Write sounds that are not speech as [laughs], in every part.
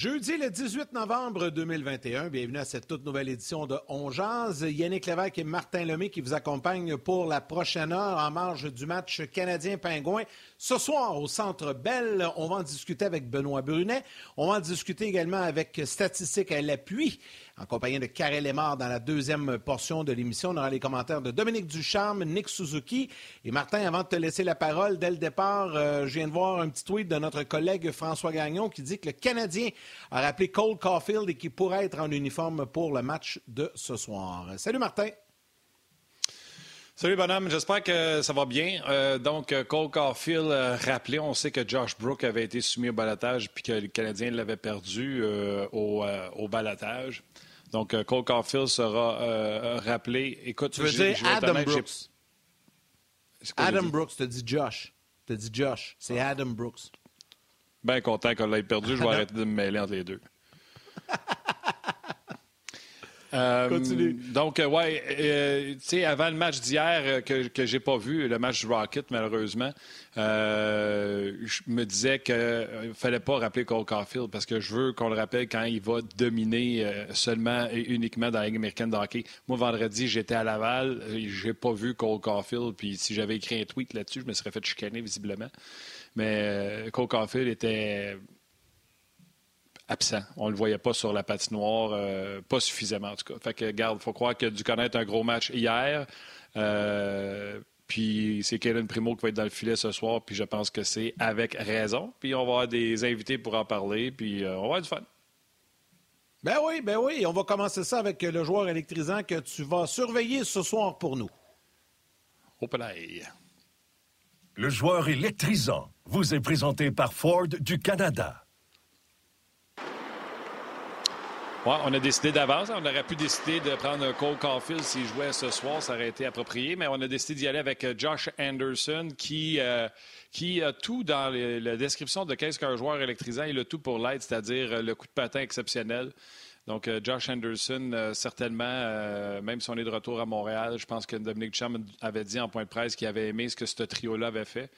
Jeudi le 18 novembre 2021, bienvenue à cette toute nouvelle édition de On. Yannick Lévesque et Martin Lemay qui vous accompagnent pour la prochaine heure en marge du match canadien-pingouin. Ce soir, au Centre Bell, on va en discuter avec Benoît Brunet. On va en discuter également avec Statistique à l'appui en compagnie de Karel Lemar dans la deuxième portion de l'émission. On aura les commentaires de Dominique Ducharme, Nick Suzuki. Et Martin, avant de te laisser la parole, dès le départ, euh, je viens de voir un petit tweet de notre collègue François Gagnon qui dit que le Canadien a rappelé Cole Caulfield et qu'il pourrait être en uniforme pour le match de ce soir. Salut Martin. Salut bonhomme, j'espère que ça va bien. Euh, donc, Cole Caulfield euh, rappelé, on sait que Josh Brook avait été soumis au balotage puis que le Canadien l'avait perdu euh, au, euh, au. Donc, euh, Cole Caulfield sera euh, rappelé. Écoute, Tu veux dire Adam Brooks? Adam? Brooks, te dit Josh. Te dit Josh. C'est Adam Brooks. Bien content qu'on l'ait perdu. Je vais arrêter de me mêler entre les deux. [laughs] Euh, Continue. Donc, euh, ouais, euh, tu sais, avant le match d'hier que, que j'ai pas vu, le match du Rocket, malheureusement, je me disais qu'il ne fallait pas rappeler Cole Caulfield parce que je veux qu'on le rappelle quand il va dominer euh, seulement et uniquement dans la Ligue américaine de hockey. Moi, vendredi, j'étais à Laval, euh, j'ai pas vu Cole Caulfield, puis si j'avais écrit un tweet là-dessus, je me serais fait chicaner visiblement. Mais euh, Cole Caulfield était absent. On ne le voyait pas sur la patinoire, euh, pas suffisamment en tout cas. Fait que, garde, faut croire qu'il a dû connaître un gros match hier. Euh, puis c'est Kellen Primo qui va être dans le filet ce soir, puis je pense que c'est avec raison. Puis on va avoir des invités pour en parler, puis euh, on va avoir du fun. Ben oui, ben oui. On va commencer ça avec le joueur électrisant que tu vas surveiller ce soir pour nous. Au palais. Le joueur électrisant vous est présenté par Ford du Canada. On a décidé d'avance. On aurait pu décider de prendre Cole Caulfield s'il jouait ce soir. Ça aurait été approprié. Mais on a décidé d'y aller avec euh, Josh Anderson qui, euh, qui a tout dans la description de qu'est-ce qu'un joueur électrisant. Il a tout pour l'aide, c'est-à-dire euh, le coup de patin exceptionnel. Donc, Josh Anderson, certainement, même si on est de retour à Montréal, je pense que Dominique Ducharme avait dit en point de presse qu'il avait aimé ce que ce trio-là avait fait.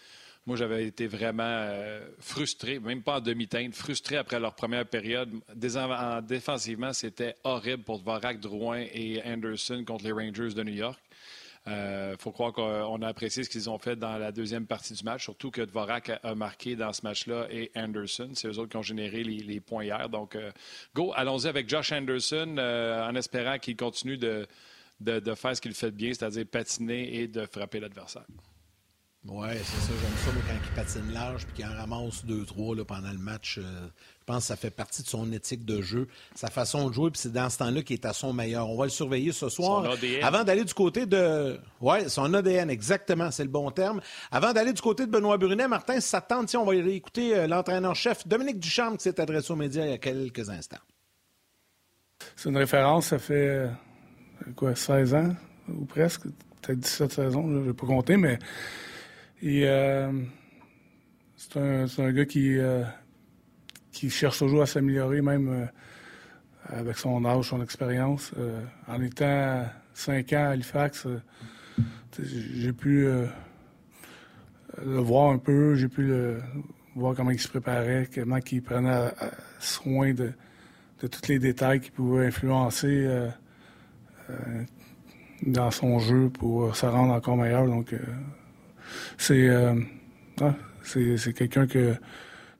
Moi, j'avais été vraiment euh, frustré, même pas en demi-teinte, frustré après leur première période. Défensivement, c'était horrible pour Dvorak, Drouin et Anderson contre les Rangers de New York. Il faut croire qu'on a apprécié ce qu'ils ont fait dans la deuxième partie du match, surtout que Dvorak a, marqué dans ce match-là et Anderson. C'est eux autres qui ont généré les, points hier. Donc, euh, go, allons-y avec Josh Anderson euh, en espérant qu'il continue de, de- de faire ce qu'il fait bien, c'est-à-dire patiner et de frapper l'adversaire. Oui, c'est ça. J'aime ça, moi, quand il patine large puis qu'il en ramasse deux, trois là, pendant le match. euh, je pense que ça fait partie de son éthique de jeu, sa façon de jouer, puis c'est dans ce temps-là qu'il est à son meilleur. On va le surveiller ce soir. Son ADN. Avant d'aller du côté de. Oui, son ADN, exactement, c'est le bon terme. Avant d'aller du côté de Benoît Brunet, Martin, si ça te tente, tiens, on va écouter euh, l'entraîneur-chef Dominique Ducharme qui s'est adressé aux médias il y a quelques instants. C'est une référence, ça fait euh, quoi, 16 ans ou presque, peut-être 17 saisons, je n'ai pas compté, mais il, euh, c'est un, un gars qui, euh, qui cherche toujours à s'améliorer, même euh, avec son âge, son expérience. En étant 5 ans à Halifax, j'ai pu le voir un peu, j'ai pu voir comment il se préparait, comment il prenait soin de, de tous les détails qui pouvaient influencer dans son jeu pour se rendre encore meilleur. Donc, c'est euh, ouais, c'est c'est quelqu'un que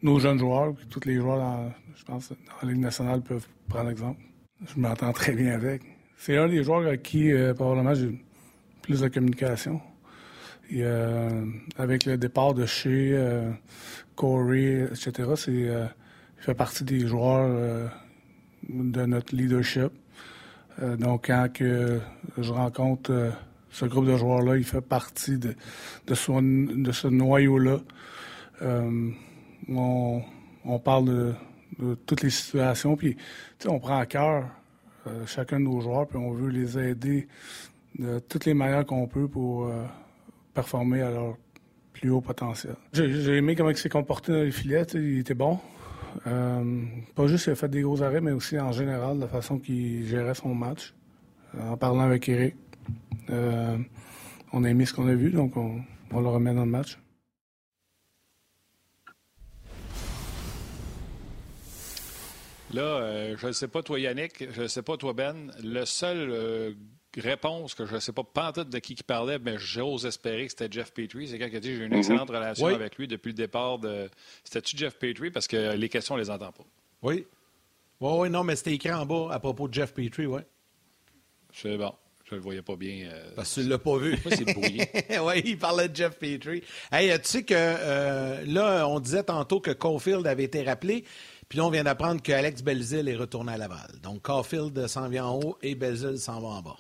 nos jeunes joueurs, tous les joueurs, dans, je pense, dans Ligue nationale peuvent prendre exemple. Je m'entends très bien avec. C'est un des joueurs avec qui, euh, probablement, j'ai plus de communication. avec le départ de chez Corey, etc., il fait partie des joueurs de notre leadership. donc, quand je rencontre ce groupe de joueurs-là, il fait partie de, ce noyau-là. on, on, parle de, toutes les situations, puis on prend à cœur chacun de nos joueurs, puis on veut les aider de toutes les manières qu'on peut pour euh, performer à leur plus haut potentiel. J'ai aimé comment il s'est comporté dans les filets. Il était bon. Euh, pas juste il a fait des gros arrêts, mais aussi en général, la façon qu'il gérait son match. Euh, en parlant avec Eric, on a aimé ce qu'on a vu, donc on, on le remet dans le match. Là, je ne sais pas toi Yannick, je ne sais pas toi Ben, le seul réponse que je ne sais pas pantoute de qui qui parlait, mais j'ose espérer que c'était Jeff Petrie. C'est quelqu'un qui a dit j'ai une mhm. excellente relation avec lui depuis le départ de. C'était-tu Jeff Petrie? Parce que les questions, on les entend pas. Oui. Oui, oui, non, mais c'était écrit en bas à propos de Jeff Petrie, oui. C'est bon. Je le voyais pas bien. Euh, Parce que tu l'as pas vu. c'est brouillé. [laughs] oui, il parlait de Jeff Petrie. Hey, tu sais que euh, là, on disait tantôt que Caulfield avait été rappelé. Puis là, on vient d'apprendre qu'Alex Belzil est retourné à Laval. Donc, Caulfield s'en vient en haut et Belzil s'en va en bas.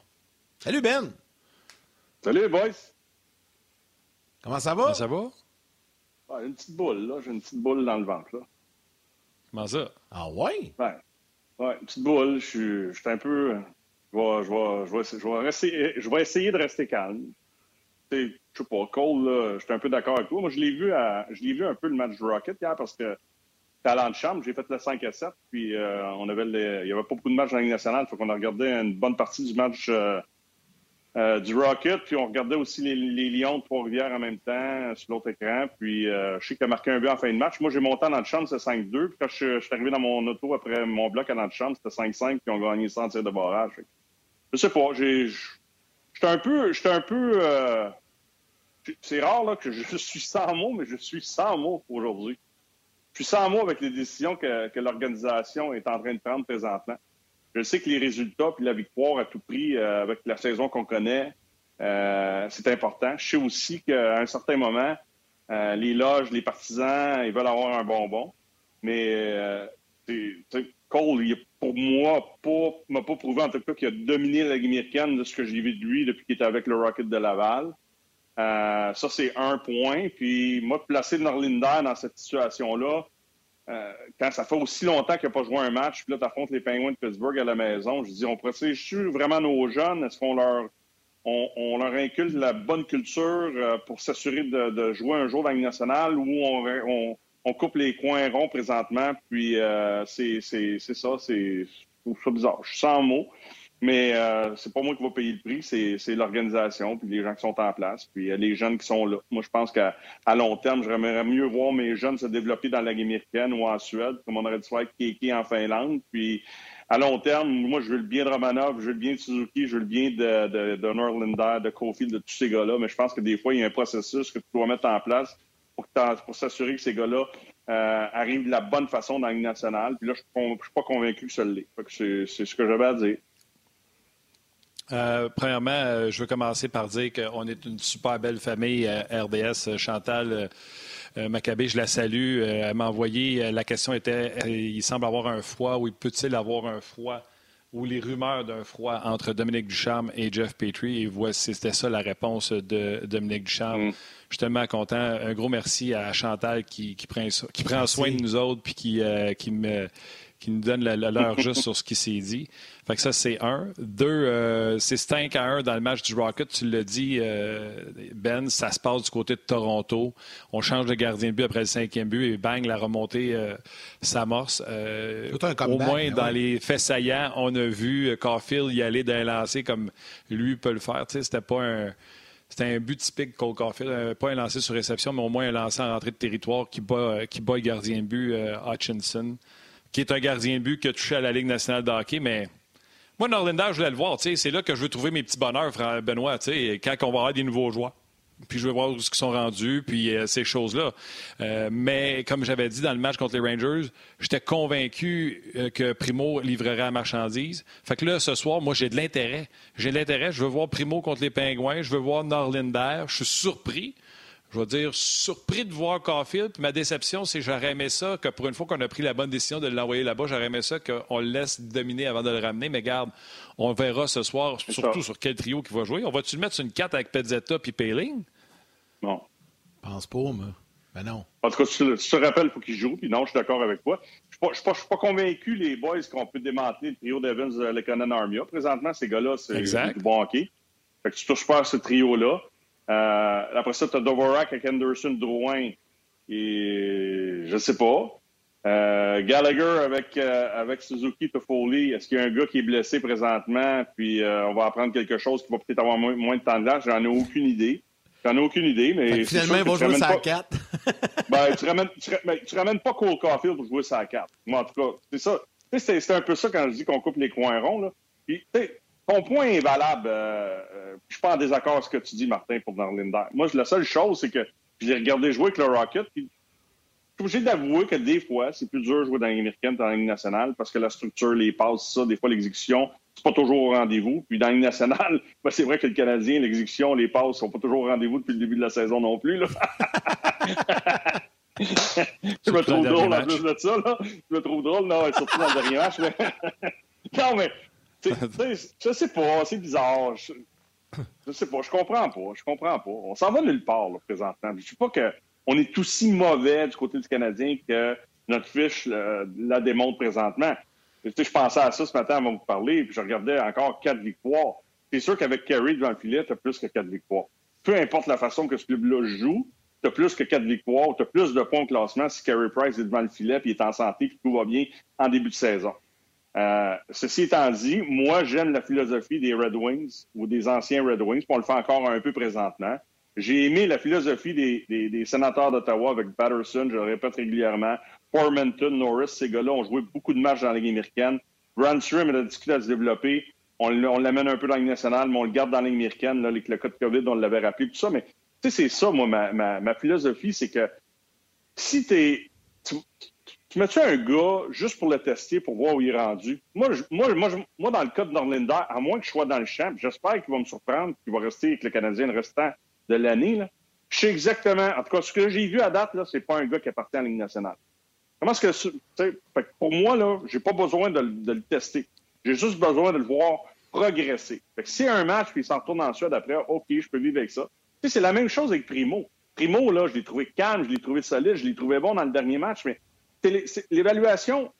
Salut Ben. Salut boys. Comment ça va? ça va? Ah, une petite boule, là. J'ai une petite boule dans le ventre, là. Comment ça? Ah ouais? Ouais. Ouais, une petite boule. Je suis un peu. Je vais, je, je, je, rester, je essayer de rester calme. Je sais pas, Cole, là, je suis un peu d'accord avec toi. Moi, je l'ai vu, je l'ai vu un peu le match du Rocket hier parce que talent de chambre, j'ai fait le 5 à 7, puis euh, on avait il n'y avait pas beaucoup de matchs dans la Ligue nationale, faut qu'on a regardé une bonne partie du match euh, euh, du Rocket, puis on regardait aussi les, Lions de Trois-Rivières en même temps sur l'autre écran. Puis je sais qu'il a marqué un but en fin de match. Moi, j'ai monté en chambre, c'était 5-2. Puis quand je, suis arrivé dans mon auto après mon bloc en chambre, c'était 5-5, puis on gagnait sans tir de barrage. Je sais pas, j'ai. J'étais un peu. J'étais un peu. c'est rare là, que je [laughs] suis sans mots, mais je suis sans mots aujourd'hui. Je suis sans mots avec les décisions que, l'organisation est en train de prendre présentement. Je sais que les résultats puis la victoire à tout prix euh, avec la saison qu'on connaît, euh, c'est important. Je sais aussi qu'à un certain moment, euh, les loges, les partisans, ils veulent avoir un bonbon. Mais Cole, il, pour moi, pas, m'a pas prouvé en tout cas qu'il a dominé la Ligue de ce que j'ai vu de lui depuis qu'il était avec le Rocket de Laval. ça, c'est un point. Puis moi, placer Norlinder dans cette situation-là, euh, quand ça fait aussi longtemps qu'il n'a pas joué un match, puis là, tu affrontes les Penguins de Pittsburgh à la maison, je dis, on protège vraiment nos jeunes? Est-ce qu'on leur, on, leur inculque la bonne culture euh, pour s'assurer de, jouer un jour dans la nationale ou on, coupe les coins ronds présentement? Puis euh, c'est ça, c'est bizarre. Je suis sans mots. Mais euh, c'est pas moi qui va payer le prix, c'est l'organisation, puis les gens qui sont en place, puis euh, les jeunes qui sont là. Moi, je pense qu'à long terme, j'aimerais mieux voir mes jeunes se développer dans la ou en Suède, comme on aurait dû faire Kiki en Finlande. Puis à long terme, moi, je veux le bien de Romanov, je veux le bien de Suzuki, je veux le bien de, de, de Norlander, de Cofield, de tous ces gars-là. Mais je pense que des fois, il y a un processus que tu dois mettre en place pour, s'assurer que ces gars-là euh, arrivent de la bonne façon dans la nationale. Puis là, je ne suis pas convaincu que ça l'est. C'est ce que j'avais à dire. Euh, premièrement, euh, je veux commencer par dire qu'on est une super belle famille RDS. Chantal Maccabé, je la salue. elle m'a envoyé, la question était, il semble avoir un froid, ou peut-il avoir un froid, ou les rumeurs d'un froid entre Dominique Ducharme et Jeff Petrie. Et voici, c'était ça la réponse de Dominique Ducharme. Mm. Je suis tellement content. Un gros merci à Chantal qui, prend, qui prend soin de nous autres puis qui, qui me qui nous donne l'heure juste sur ce qui s'est dit. Fait que ça, c'est un. Deux, euh, c'est 5 à 1 dans le match du Rocket. Tu l'as dit, euh, Ben, ça se passe du côté de Toronto. On change de gardien de but après le cinquième but et bang, la remontée euh, s'amorce. au moins, dans les faits saillants, on a vu Caulfield y aller d'un lancer comme lui peut le faire. Tu sais, c'était pas un... C'était un but typique Cole Caulfield, pas un lancer sur réception, mais au moins un lancer en rentrée de territoire qui bat, qui bat le gardien de but Hutchinson qui est un gardien de but qui a touché à la Ligue nationale de hockey, mais moi, Norlinder, je voulais le voir. C'est là que je veux trouver mes petits bonheurs, Benoît, quand on va avoir des nouveaux joueurs. puis je veux voir où ils sont rendus, puis euh, ces choses-là. Euh, mais comme j'avais dit dans le match contre les Rangers, j'étais convaincu euh, que Primo livrerait la marchandise. Fait que là, ce soir, moi, j'ai de l'intérêt. J'ai de l'intérêt. Je veux voir Primo contre les Pingouins. Je veux voir Norlinder. Je suis surpris je vais dire, surpris de voir Caulfield. Puis ma déception, c'est que j'aurais aimé ça, que pour une fois qu'on a pris la bonne décision de l'envoyer là-bas, j'aurais aimé ça qu'on le laisse dominer avant de le ramener. Mais garde, on verra ce soir, surtout sur quel trio qui va jouer. On va-tu le mettre sur une 4 avec Pezzetta puis Payling? Non. Je pense pas, moi. Ben non. En tout cas, si tu te rappelles, il faut qu'il joue. Puis non, je suis d'accord avec toi. Je ne suis, pas convaincu, les boys, qu'on peut démanteler le trio d'Evans, euh, Lekonen, Armia. Présentement, ces gars-là, c'est du bon hockey. Fait que tu touches pas à ce trio-là. Euh, après ça, tu as Dovorak avec Anderson, Drouin. Et je sais pas. Euh, Gallagher avec, euh, avec Suzuki, Toffoli. Est-ce qu'il y a un gars qui est blessé présentement? Puis euh, on va apprendre quelque chose qui va peut-être avoir moins, de temps de. J'en ai aucune idée. J'en ai aucune idée, mais. Finalement, il va jouer sa 4. [laughs] ben, tu ramènes, tu, ben, tu ramènes pas Cole Caulfield pour jouer sa 4. Moi, en tout cas, c'est ça. C'est un peu ça quand je dis qu'on coupe les coins ronds. Là. Puis, ton point est valable. Euh, euh, je suis pas en désaccord avec ce que tu dis, Martin, pour Norlinder. Moi, la seule chose, c'est que je l'ai regardé jouer avec le Rocket, puis je suis obligé d'avouer que des fois, c'est plus dur de jouer dans l'américaine que dans la Ligue nationale parce que la structure, les passes, ça, des fois, l'exécution, c'est pas toujours au rendez-vous. Puis dans la Ligue nationale, [laughs] ben, c'est vrai que le Canadien, l'exécution, les passes sont pas toujours au rendez-vous depuis le début de la saison non plus. Là. [laughs] je me trouve drôle en plus de ça. Là. Je me trouve drôle, non, surtout dans le dernier match. [laughs] non, mais [laughs] je sais pas, c'est bizarre. Je, je, sais pas, je comprends pas. Je comprends pas. On s'en va nulle part, là, présentement. Je sais pas qu'on est aussi mauvais du côté du Canadien que notre fiche la démontre présentement. je pensais à ça ce matin avant de vous parler, puis je regardais encore quatre victoires. C'est sûr qu'avec Kerry devant le filet, tu as plus que quatre victoires. Peu importe la façon que ce club-là joue, tu as plus que quatre victoires, tu as plus de points au classement si Kerry Price est devant le filet, puis il est en santé, puis tout va bien en début de saison. Euh, ceci étant dit, moi, j'aime la philosophie des Red Wings ou des anciens Red Wings, puis on le fait encore un peu présentement. J'ai aimé la philosophie des, sénateurs d'Ottawa avec Patterson, je le répète régulièrement. Formanton, Norris, ces gars-là ont joué beaucoup de matchs dans la Ligue américaine. Brandstrom a discuté à se développer. On, l'amène un peu dans la nationale, mais on le garde dans la américaine. Là, avec le cas de COVID, on l'avait rappelé, tout ça. Mais tu sais, c'est ça, moi, ma, philosophie, c'est que si t'es, mets-tu un gars juste pour le tester, pour voir où il est rendu? Moi, moi, moi, moi dans le cas de Norlinder, à moins que je sois dans le champ, j'espère qu'il va me surprendre, qu'il va rester avec le Canadien le restant de l'année. Je sais exactement, en tout cas, ce que j'ai vu à date, là, c'est pas un gars qui appartient à la Ligue nationale. Comment est-ce que, pour moi, là, j'ai pas besoin de, le tester. J'ai juste besoin de le voir progresser. Fait que si un match, puis il s'en retourne en Suède après, OK, je peux vivre avec ça. c'est la même chose avec Primo. Primo, là, je l'ai trouvé calme, je l'ai trouvé solide, je l'ai trouvé bon dans le dernier match, mais l'évaluation,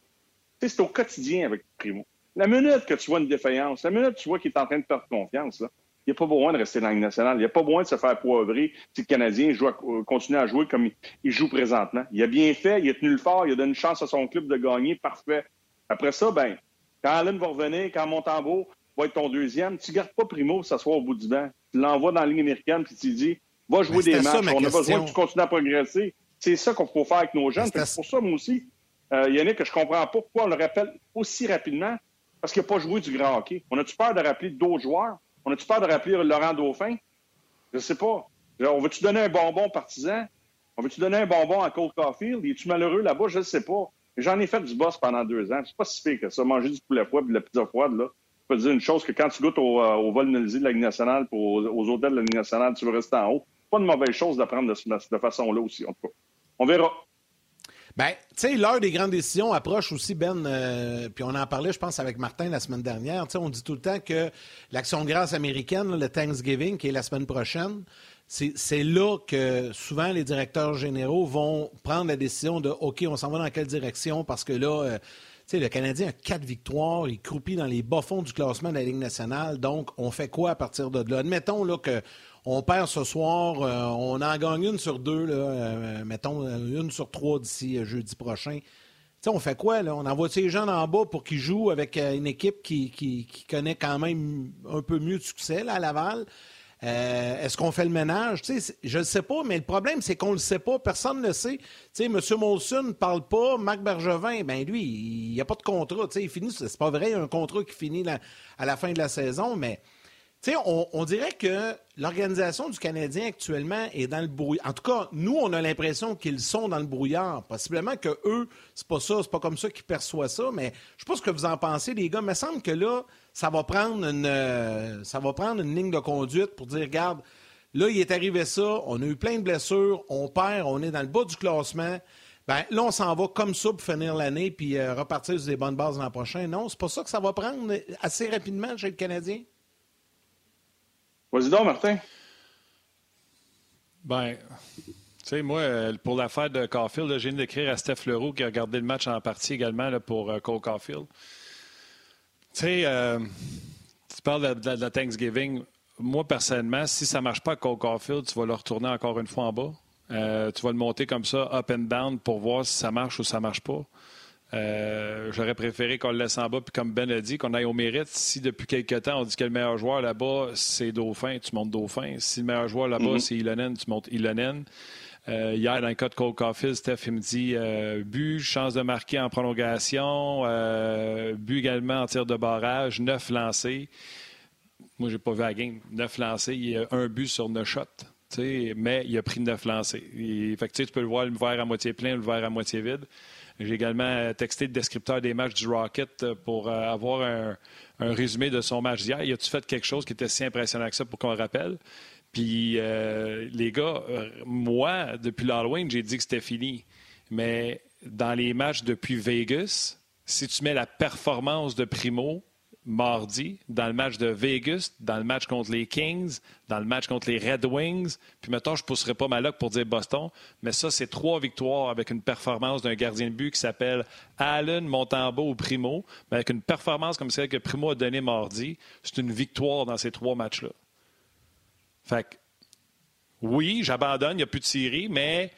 c'est au quotidien avec Primo. La minute que tu vois une défaillance, la minute que tu vois qu'il est en train de perdre confiance, il n'y a pas besoin de rester dans la nationale. Il n'y a pas besoin de se faire poivrer si le Canadien joue euh, continue à jouer comme il, joue présentement. Il a bien fait, il a tenu le fort, il a donné une chance à son club de gagner, parfait. Après ça, ben, quand Allen va revenir, quand Montembeau va être ton deuxième, tu ne gardes pas Primo s'asseoir au bout du banc. Tu l'envoies dans la ligne américaine, puis tu dis, va jouer des matchs, on a besoin que tu continues à progresser. C'est ça qu'on faut faire avec nos jeunes. C'est pour ça, moi aussi, euh, Yannick, que je comprends pas pourquoi on le rappelle aussi rapidement, parce qu'il n'a pas joué du grand hockey. On a-tu peur de rappeler d'autres joueurs? On a-tu peur de rappeler Laurent Dauphin? Je sais pas. On veut-tu donner un bonbon partisan? On veut-tu donner un bonbon à Cole Caulfield? Es-tu malheureux là-bas? Je ne sais pas. J'en ai fait du boss pendant deux ans. C'est pas si pire que ça. Manger du poulet froid et de la pizza froide, là. Je peux te dire une chose, que quand tu goûtes au, euh, vol de la Ligue nationale, pour aux, hôtels de la Ligue nationale, tu veux rester en haut. Pas de mauvaise chose d'apprendre de, de, façon-là aussi, en tout cas. On verra. Ben, tu sais, l'heure des grandes décisions approche aussi, Ben, euh, puis on en parlait, je pense, avec Martin la semaine dernière. Tu sais, on dit tout le temps que l'Action de grâce américaine, le Thanksgiving, qui est la semaine prochaine, c'est là que souvent les directeurs généraux vont prendre la décision de OK, on s'en va dans quelle direction? Parce que là, euh, tu sais, le Canadien a quatre victoires, il croupit dans les bas-fonds du classement de la Ligue nationale. Donc, on fait quoi à partir de là? Admettons là, que on perd ce soir, euh, on en gagne une sur deux, là, euh, mettons une sur trois d'ici euh, jeudi prochain. sais, on fait quoi? Là? On envoie ces gens en bas pour qu'ils jouent avec une équipe qui, connaît quand même un peu mieux de succès là, à Laval. Est-ce qu'on fait le ménage? je ne sais pas, mais le problème, c'est qu'on ne le sait pas. Personne ne le sait. sais, M. Molson ne parle pas. Marc Bergevin, ben lui, il n'y a pas de contrat. Il finit, c'est pas vrai, il y a un contrat qui finit à la fin de la saison, mais on, dirait que l'organisation du Canadien actuellement est dans le brouillard. En tout cas, nous, on a l'impression qu'ils sont dans le brouillard. Possiblement que eux, c'est pas ça, c'est pas comme ça qu'ils perçoivent ça, mais je sais pas ce que vous en pensez, les gars. Il me semble que là, ça va prendre une, euh, ça va prendre une ligne de conduite pour dire, regarde, là, il est arrivé ça, on a eu plein de blessures, on perd, on est dans le bas du classement. Ben, là, on s'en va comme ça pour finir l'année puis euh, repartir sur des bonnes bases l'an prochain. Non, c'est pas ça que ça va prendre assez rapidement chez le Canadien? Vas-y donc, Martin. Ben, tu sais, moi, euh, pour l'affaire de Caulfield, j'ai d'écrire à Steph Leroux qui a regardé le match en partie également là, pour euh, Cole Caulfield. Tu sais, euh, tu parles de, la Thanksgiving. Moi, personnellement, si ça ne marche pas à Cole Caulfield, tu vas le retourner encore une fois en bas. tu vas le monter comme ça, up and down, pour voir si ça marche ou ça ne marche pas. Euh, j'aurais préféré qu'on le laisse en bas, puis comme Ben a dit, qu'on aille au mérite. Si depuis quelques temps, on dit que le meilleur joueur là-bas, c'est Dauphin, tu montes Dauphin. Si le meilleur joueur là-bas, mm-hmm. c'est Ilonen, tu montes Ilonen. Euh, hier, dans le cas de Cole Caulfield, Steph il me dit euh, but, chance de marquer en prolongation, but également en tir de barrage, neuf lancés. Moi, j'ai pas vu la game. Neuf lancés, il y a un but sur neuf shots. Mais il a pris neuf lancés. fait que, tu peux le voir, le verre à moitié plein, le verre à moitié vide. J'ai également euh, texté le descripteur des matchs du Rocket euh, pour euh, avoir un, résumé de son match d'hier. Y a-tu fait quelque chose qui était si impressionnant que ça pour qu'on le rappelle? Puis, les gars, moi, depuis l'Halloween, j'ai dit que c'était fini. Mais dans les matchs depuis Vegas, si tu mets la performance de Primo mardi, dans le match de Vegas, dans le match contre les Kings, dans le match contre les Red Wings. Puis maintenant, je ne pousserai pas ma loque pour dire Boston, mais ça, c'est trois victoires avec une performance d'un gardien de but qui s'appelle Allen, Montembeau ou Primo. Mais avec une performance comme celle que Primo a donnée mardi, c'est une victoire dans ces trois matchs-là. Fait que, oui, j'abandonne, il n'y a plus de série, mais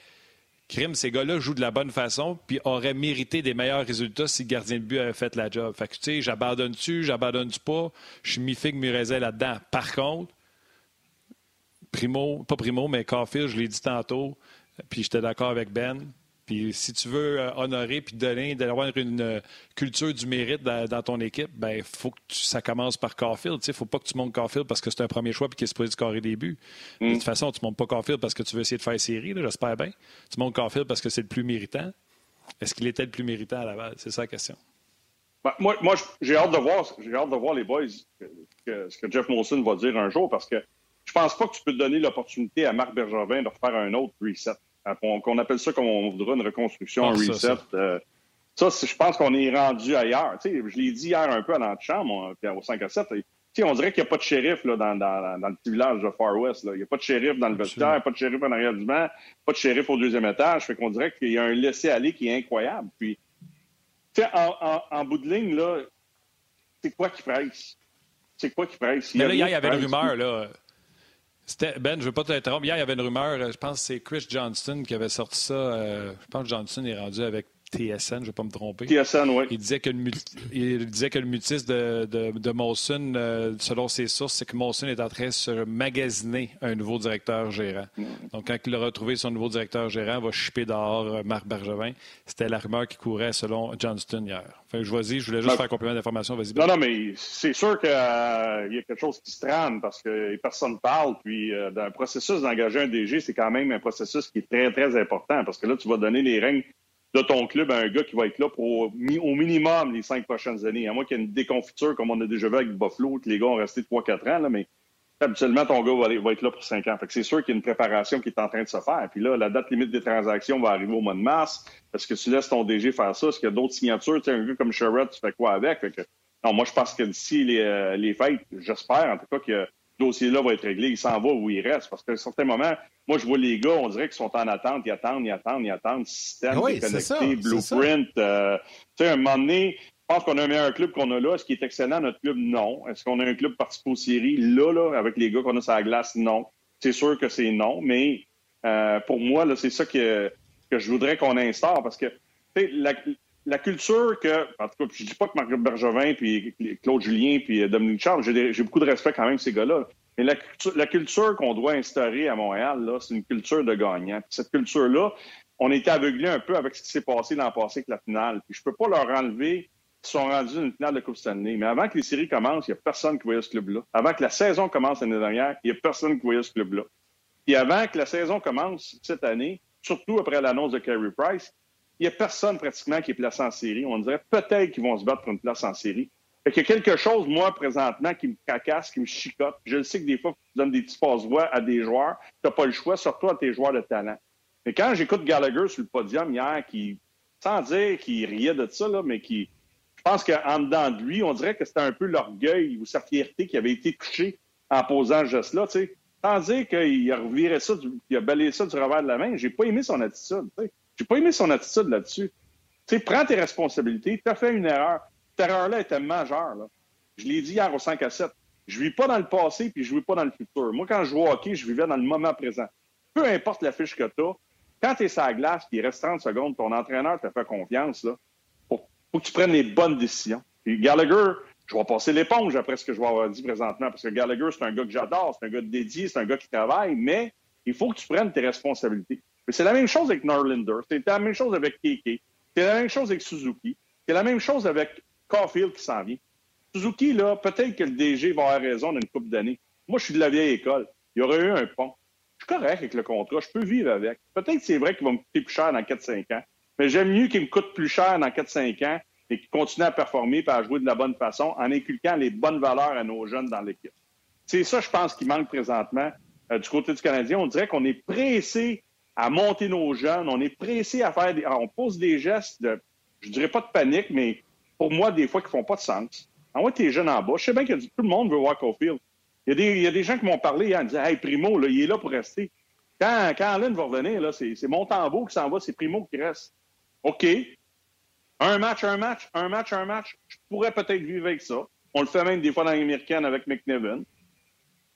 crime, ces gars-là jouent de la bonne façon puis auraient mérité des meilleurs résultats si le gardien de but avait fait la job. Fait que, tu sais, j'abandonne-tu, j'abandonne-tu pas? Je suis mi-figue, mi là-dedans. Par contre, Primo, pas Primo, mais Caulfield, je l'ai dit tantôt, puis j'étais d'accord avec Ben. Puis si tu veux euh, honorer puis donner, d'avoir une euh, culture du mérite dans, ton équipe, ben faut que ça commence par Caulfield. Il ne faut pas que tu montes Caulfield parce que c'est un premier choix puis qu'il est supposé scorer des buts. De toute mm. façon, tu ne montes pas Caulfield parce que tu veux essayer de faire série, j'espère bien. Tu montes Caulfield parce que c'est le plus méritant. Est-ce qu'il était le plus méritant à la base? C'est ça la question. Ben, moi, moi j'ai hâte de voir, j'ai hâte de voir les boys ce que Jeff Molson va dire un jour parce que je pense pas que tu peux donner l'opportunité à Marc Bergevin de refaire un autre reset. Qu'on appelle ça comme on voudra une reconstruction, un ah, reset. Euh, ça, je pense qu'on est rendu ailleurs. Tu sais, je l'ai dit hier un peu à l'antichambre, au 5 à 7. Tu sais, on dirait qu'il n'y a pas de shérif là, dans, dans, dans, le petit village de Far West. Là. Il n'y a pas de shérif dans le vestiaire, pas de shérif en arrière du banc, pas de shérif au deuxième étage. Fait qu'on dirait qu'il y a un laisser-aller qui est incroyable. Puis, tu sais, en, en, en, bout de ligne, là, c'est quoi qui presse? C'est quoi qui presse? Mais là, hier, il y avait une rumeur, là. Ben, je veux pas t'interrompre. Hier, il y avait une rumeur, je pense que c'est Chris Johnston qui avait sorti ça. Euh, je pense que Johnston est rendu avec TSN, je ne vais pas me tromper. TSN, oui. Il disait que le, il disait que le mutisme de, de, euh, selon ses sources, c'est que Molson est en train de se magasiner un nouveau directeur gérant. Donc, quand il a retrouvé son nouveau directeur gérant, il va chipper dehors euh, Marc Bergevin. C'était la rumeur qui courait selon Johnston hier. Enfin, je, je voulais juste ben, faire un complément d'information. Vas-y. Non, non, mais c'est sûr qu'il euh, y a quelque chose qui se trame parce que personne ne parle. Puis, dans le processus d'engager un DG, c'est quand même un processus qui est très, très important parce que là, tu vas donner les règles de ton club un gars qui va être là pour au minimum les cinq prochaines années. À moins qu'il y ait une déconfiture, comme on a déjà vu avec Buffalo, que les gars ont resté 3-4 ans, là, mais habituellement, ton gars va, être là pour cinq ans. C'est sûr qu'il y a une préparation qui est en train de se faire. Puis là, la date limite des transactions va arriver au mois de mars. Est-ce que tu laisses ton DG faire ça? Est-ce qu'il y a d'autres signatures? Un gars comme Sherrod, tu fais quoi avec? non, moi, je pense que d'ici les, euh, les fêtes, j'espère en tout cas que dossier-là va être réglé. Il s'en va où il reste. Parce qu'à un certain moment, moi, je vois les gars, on dirait qu'ils sont en attente. Ils attendent, ils attendent, ils attendent. Système oui, connecté, blueprint. Euh, tu sais, un moment donné, je pense qu'on a un meilleur club qu'on a là. Est-ce qu'il est excellent, notre club? Non. Est-ce qu'on a un club participé aux séries? Là, là, avec les gars qu'on a sur la glace? Non. C'est sûr que c'est non. Mais euh, pour moi, là, c'est ça que, que je voudrais qu'on instaure. Parce que, la, la culture que, en tout cas, je dis pas que Marc Bergevin, puis Claude Julien, puis Dominique Charles, j'ai beaucoup de respect quand même ces gars-là. Mais la, culture qu'on doit instaurer à Montréal, là, c'est une culture de gagnant. cette culture-là, on été aveuglé un peu avec ce qui s'est passé l'an passé avec la finale. Puis je peux pas leur enlever qui sont rendus une finale de Coupe Stanley. Mais avant que les séries commencent, il n'y a personne qui voyait ce club-là. Avant que la saison commence l'année dernière, il n'y a personne qui voyait ce club-là. Puis avant que la saison commence cette année, surtout après l'annonce de Carey Price, il n'y a personne pratiquement qui est placé en série. On dirait peut-être qu'ils vont se battre pour une place en série. Fait qu'il y a quelque chose, moi, présentement, qui me cacasse, qui me chicote. Je le sais que des fois, tu donnes des petits passe-voix à des joueurs. Tu n'as pas le choix, surtout à tes joueurs de talent. Mais quand j'écoute Gallagher sur le podium hier, qui, sans dire qu'il riait de ça, mais qui, je pense qu'en dedans de lui, on dirait que c'était un peu l'orgueil ou sa fierté qui avait été touchée en posant ce geste-là, tu sais. Qu'il a reviré ça, il a balayé ça du revers de la main. J'ai pas aimé son attitude. J'ai pas aimé son attitude là-dessus. Tu sais, prends tes responsabilités. Tu as fait une erreur. Cette erreur-là était majeure. Là. Je l'ai dit hier au 5 à 7. Je vis pas dans le passé puis je vis pas dans le futur. Moi, quand je joue au hockey, je vivais dans le moment présent. Peu importe la fiche que tu as, quand tu es sur la glace puis il reste 30 secondes, ton entraîneur te fait confiance, là, faut, faut que tu prennes les bonnes décisions. Puis Gallagher, je vais passer l'éponge après ce que je vais avoir dit présentement, parce que Gallagher, c'est un gars que j'adore, c'est un gars dédié, c'est un gars qui travaille, mais il faut que tu prennes tes responsabilités. Mais c'est la même chose avec Norlander, c'est la même chose avec Keke, c'est la même chose avec Suzuki, c'est la même chose avec Caulfield qui s'en vient. Suzuki, là, peut-être que le DG va avoir raison d'une couple d'années. Moi, je suis de la vieille école. Il y aurait eu un pont. Je suis correct avec le contrat. Je peux vivre avec. Peut-être que c'est vrai qu'il va me coûter plus cher dans 4-5 ans. Mais j'aime mieux qu'il me coûte plus cher dans 4-5 ans et qu'il continue à performer et à jouer de la bonne façon en inculquant les bonnes valeurs à nos jeunes dans l'équipe. C'est ça, je pense, qui manque présentement euh, du côté du Canadien. On dirait qu'on est pressé à monter nos jeunes. On est pressé à faire des... On pose des gestes de, je dirais pas de panique, mais pour moi, des fois, qui font pas de sens. Envoie tes jeunes en bas. Je sais bien que tout le monde veut voir Cofield. Il y a des, il y a des gens qui m'ont parlé hier, ils disaient Hey, Primo, il est là pour rester. Quand, quand Allen va revenir, là, c'est, c'est Montembeau qui s'en va, c'est Primo qui reste. OK. Un match, un match, un match, un match. Je pourrais peut-être vivre avec ça. On le fait même des fois dans l'américaine avec McNevin.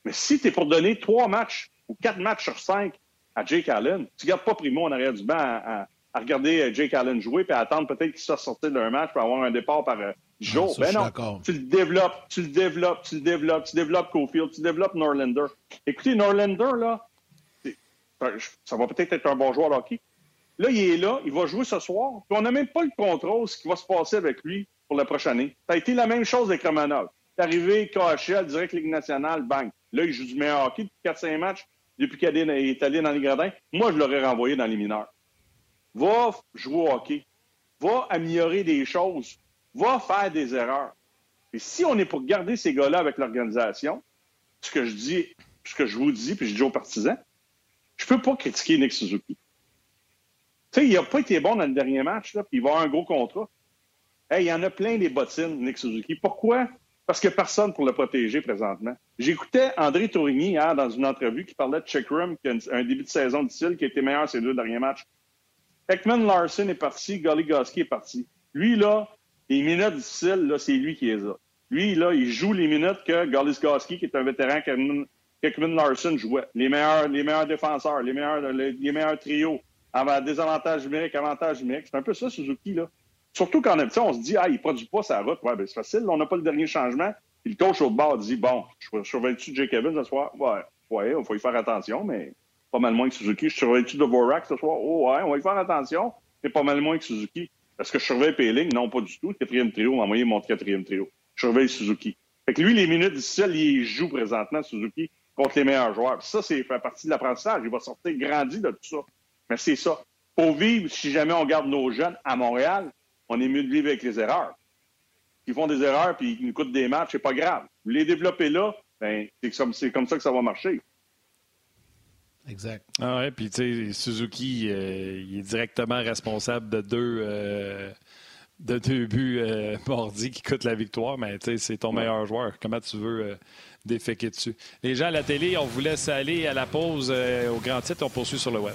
Mais si tu es pour donner trois matchs ou quatre matchs sur cinq à Jake Allen, tu ne gardes pas Primo en arrière du banc à, à, à regarder Jake Allen jouer puis à attendre peut-être qu'il soit sorti d'un match pour avoir un départ par euh, jour. ça, ben non, tu le développes, tu le développes, tu le développes, tu développes Cofield, tu développes Norlander. Écoutez, Norlander, là, ben, ça va peut-être être un bon joueur de hockey. Là, il est là, il va jouer ce soir, puis on n'a même pas le contrôle de ce qui va se passer avec lui pour la prochaine année. Ça a été la même chose avec Romanov. C'est arrivé, KHL, direct Ligue nationale, bang. Là, il joue du meilleur hockey depuis 4-5 matchs, depuis qu'il est allé dans les gradins. Moi, je l'aurais renvoyé dans les mineurs. Va jouer au hockey. Va améliorer des choses. Va faire des erreurs. Et si on est pour garder ces gars-là avec l'organisation, ce que je dis, ce que je vous dis, puis je dis aux partisans, je peux pas critiquer Nick Suzuki. Tu sais, il n'a pas été bon dans le dernier match, puis il va avoir un gros contrat. Hey, il y en a plein les bottines, Nick Suzuki. Pourquoi? Parce a personne pour le protéger présentement. J'écoutais André Tourigny hier dans une entrevue qui parlait de Checkroom, qui a un début de saison difficile, qui a été meilleur ces deux derniers matchs. Ekman Larson est parti, Goligoski est parti. Lui, là, les minutes difficiles, là, c'est lui qui les a. Lui, là, il joue les minutes que Goligoski, qui est un vétéran qu'Ekman Larson jouait. Les meilleurs, les meilleurs défenseurs, les meilleurs, les, meilleurs trios. Avant, désavantage numérique, avantage. C'est un peu ça, Suzuki, là. Surtout quand on, on se dit, ah, il produit pas sa route. Ouais, ben, c'est facile. on n'a pas le dernier changement. Puis le coach au bord dit, bon, je surveille-tu Jake Evans ce soir? Ouais, ouais, il faut y faire attention, mais pas mal moins que Suzuki. Je surveille-tu Dvorak ce soir? Oh, ouais, on va y faire attention, mais pas mal moins que Suzuki. Est-ce que je surveille Péling? Non, pas du tout. Quatrième trio, envoyer mon quatrième trio. Je surveille Suzuki. Fait que lui, les minutes difficiles, il joue présentement, Suzuki, contre les meilleurs joueurs. Ça, c'est fait partie de l'apprentissage. Il va sortir grandi de tout ça. Mais c'est ça. Pour vivre, si jamais on garde nos jeunes à Montréal, on est mieux de vivre avec les erreurs. Ils font des erreurs puis ils nous coûtent des matchs, c'est pas grave. Vous les développez là, ben, c'est comme, c'est comme ça que ça va marcher. Exact. Ah ouais, puis tu sais, Suzuki, euh, il est directement responsable de deux, euh, de deux buts euh, mordis qui coûtent la victoire, mais tu sais, c'est ton meilleur joueur. Comment tu veux euh, déféquer dessus? Les gens à la télé, on vous laisse aller à la pause euh, au grand titre, on poursuit sur le web.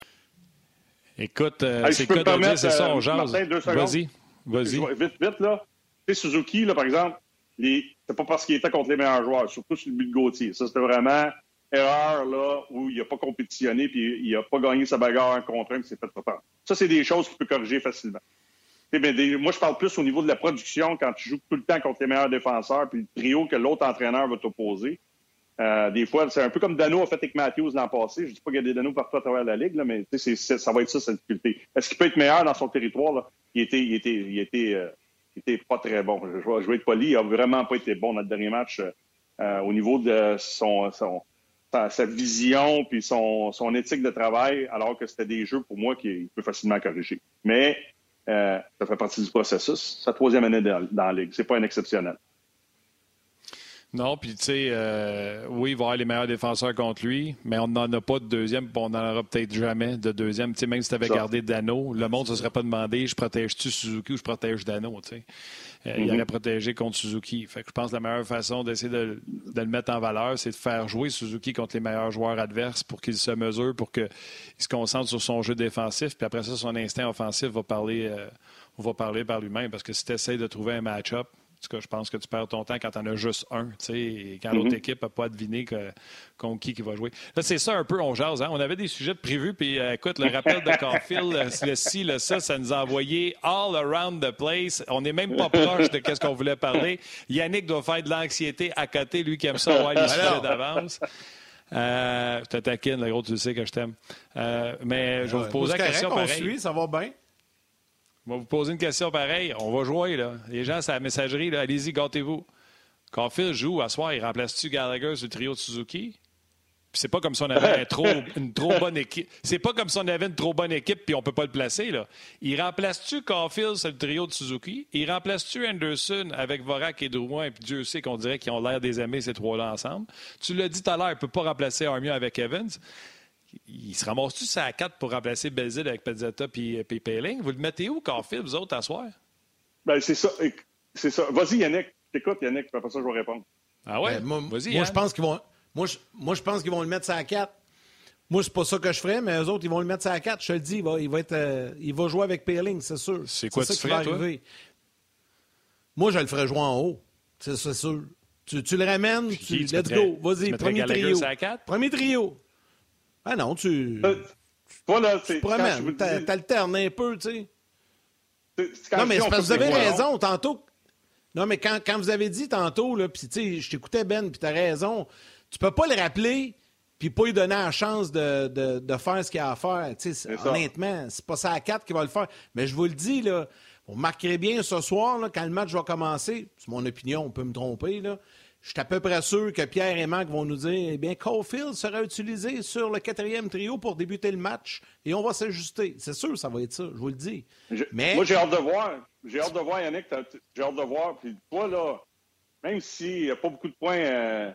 Écoute, euh, c'est quoi dire, c'est ça, on euh, jase. Vas-y, vas-y. Vite, vite, là. Tu sais, Suzuki, là, par exemple, c'est pas parce qu'il était contre les meilleurs joueurs, surtout sur le but de Gauthier. Ça, c'était vraiment erreur, là, où il n'a pas compétitionné puis il n'a pas gagné sa bagarre contre un, puis c'est fait trop Ça, c'est des choses qu'il peut corriger facilement. moi, je parle plus au niveau de la production quand tu joues tout le temps contre les meilleurs défenseurs puis le trio que l'autre entraîneur va t'opposer. Euh, des fois, c'est un peu comme Dano a fait avec Matthews l'an passé. Je ne dis pas qu'il y a des Dano partout à travers la Ligue, là, mais ça va être ça, sa difficulté. Est-ce qu'il peut être meilleur dans son territoire? Là? Il était, il était, il était, euh, il était pas très bon. Je, je, vais être poli, il n'a vraiment pas été bon dans le dernier match euh, au niveau de son, son sa, vision puis son, son, éthique de travail, alors que c'était des jeux pour moi qu'il peut facilement corriger. Mais ça fait partie du processus. Sa troisième année dans, dans la Ligue. C'est pas un exceptionnel. Non, puis tu sais, euh, oui, il va y avoir les meilleurs défenseurs contre lui, mais on n'en a pas de deuxième, puis on n'en aura peut-être jamais de deuxième. Tu sais, même si tu avais gardé Dano, le monde ne se serait pas demandé je protège-tu Suzuki ou je protège Dano, tu sais? Euh, il mm-hmm. aurait protégé contre Suzuki. Fait que je pense que la meilleure façon d'essayer de, le mettre en valeur, c'est de faire jouer Suzuki contre les meilleurs joueurs adverses pour qu'il se mesure, pour qu'il se concentre sur son jeu défensif, puis après ça, son instinct offensif va parler, euh, va parler par lui-même. Parce que si tu essaies de trouver un match-up, tout cas, je pense que tu perds ton temps quand tu en as juste un, et quand l'autre mhm. équipe n'a pas deviné que, contre qui qui va jouer. Là, c'est ça un peu, on jase. Hein? On avait des sujets de prévus, puis euh, écoute, le rappel de Caulfield, le ci, le ça, ça nous a envoyé all around the place. On n'est même pas proche de ce qu'on voulait parler. Yannick doit faire de l'anxiété à côté, lui qui aime ça, avoir les sujets d'avance. Euh, je te taquine, le gros, tu sais que je t'aime. Euh, mais je vais vous poser la question pareil. ça va bien. Je vais vous poser une question pareille. On va jouer, là. Les gens, c'est la messagerie, Allez-y, gâtez-vous. Phil joue à soir, il remplace-tu Gallagher sur le trio de Suzuki? Puis c'est pas comme si on avait trop, [laughs] une trop bonne équipe. C'est pas comme si on avait une trop bonne équipe puis on peut pas le placer. Là. Il remplace-tu Caulfield sur le trio de Suzuki? Il remplace-tu Anderson avec Vorak et Drouin? Puis Dieu sait qu'on dirait qu'ils ont l'air des amis, ces trois-là ensemble. Tu l'as dit tout à l'heure, il peut pas remplacer Armia avec Evans il se ramasse-tu à 4 pour remplacer Belzil avec Pezzetta et Payling? Vous le mettez où, Carfield, vous autres, à soir? Ben, c'est ça. C'est ça. Vas-y, Yannick. T'écoutes, Yannick, puis après ça, je vais répondre. Ah ouais? Ben, moi, Vas-y, moi je pense qu'ils vont. Moi, je, moi, je pense qu'ils vont le mettre à 4. Moi, c'est pas ça que je ferais, mais eux autres, ils vont le mettre à 4. Je te le dis, il va, il va, être, euh, il va jouer avec Payling, c'est sûr. C'est quoi ça tu ferais, toi? Moi, je le ferais jouer en haut. C'est sûr. Tu, tu, le ramènes, tu, let's go. Vas-y, premier trio. Premier trio. Ah non, tu. Euh, voilà, tu promènes, t'alternes un peu, tu sais. Non, mais vous avez raison, tantôt. Non, mais quand, quand vous avez dit tantôt, là, puis tu sais, je t'écoutais, Ben, puis t'as raison, tu peux pas le rappeler puis pas lui donner la chance de, de, de faire ce qu'il a à faire. Tu sais, honnêtement, c'est pas ça à quatre qui va le faire. Mais je vous le dis, là, vous remarquerez bien ce soir, là, quand le match va commencer, c'est mon opinion, on peut me tromper, là, je suis à peu près sûr que Pierre et Marc vont nous dire eh bien, Caulfield sera utilisé sur le quatrième trio pour débuter le match et on va s'ajuster. C'est sûr, ça va être ça, je vous le dis. Mais... Moi, j'ai hâte de voir. J'ai hâte de voir, Yannick. J'ai hâte de voir. Puis toi, là, même s'il n'y a pas beaucoup de points euh,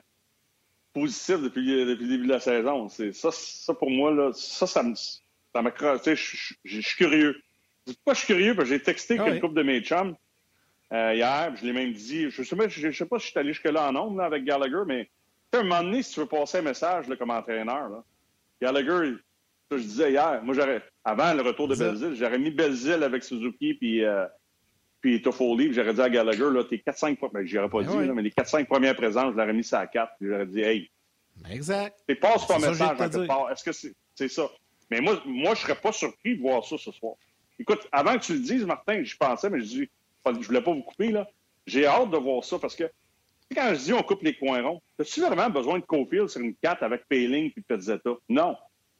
positifs depuis, depuis, le début de la saison, c'est ça, ça pour moi, là, ça, ça me. Ça Je suis curieux. Pourquoi je suis curieux? Parce que j'ai texté ah, une couple de mes chums. Euh, hier. Je l'ai même dit. Je ne sais, je, sais pas si je suis allé jusque-là en ondes avec Gallagher, mais à un moment donné, si tu veux passer un message là, comme entraîneur, là, Gallagher, ça, je disais hier, moi, j'aurais, avant le retour de Belzil, j'aurais mis Belzil avec Suzuki puis, euh, puis Toffoli, j'aurais dit à Gallagher, là, tes 4-5 ben, j'aurais pas ben dit, mais les 4-5 premières présences, je l'aurais mis ça à 4, puis j'aurais dit, hey. Exact. Et passe ton message quelque part. Est-ce que c'est, c'est ça? Mais moi, moi, je serais pas surpris de voir ça ce soir. Écoute, avant que tu le dises, Martin, j'y pensais, mais je dis, je voulais pas vous couper, là. J'ai hâte de voir ça parce que quand je dis on coupe les coins ronds, as-tu vraiment besoin de Cofield sur une 4 avec Payling et Pezzetta? Non.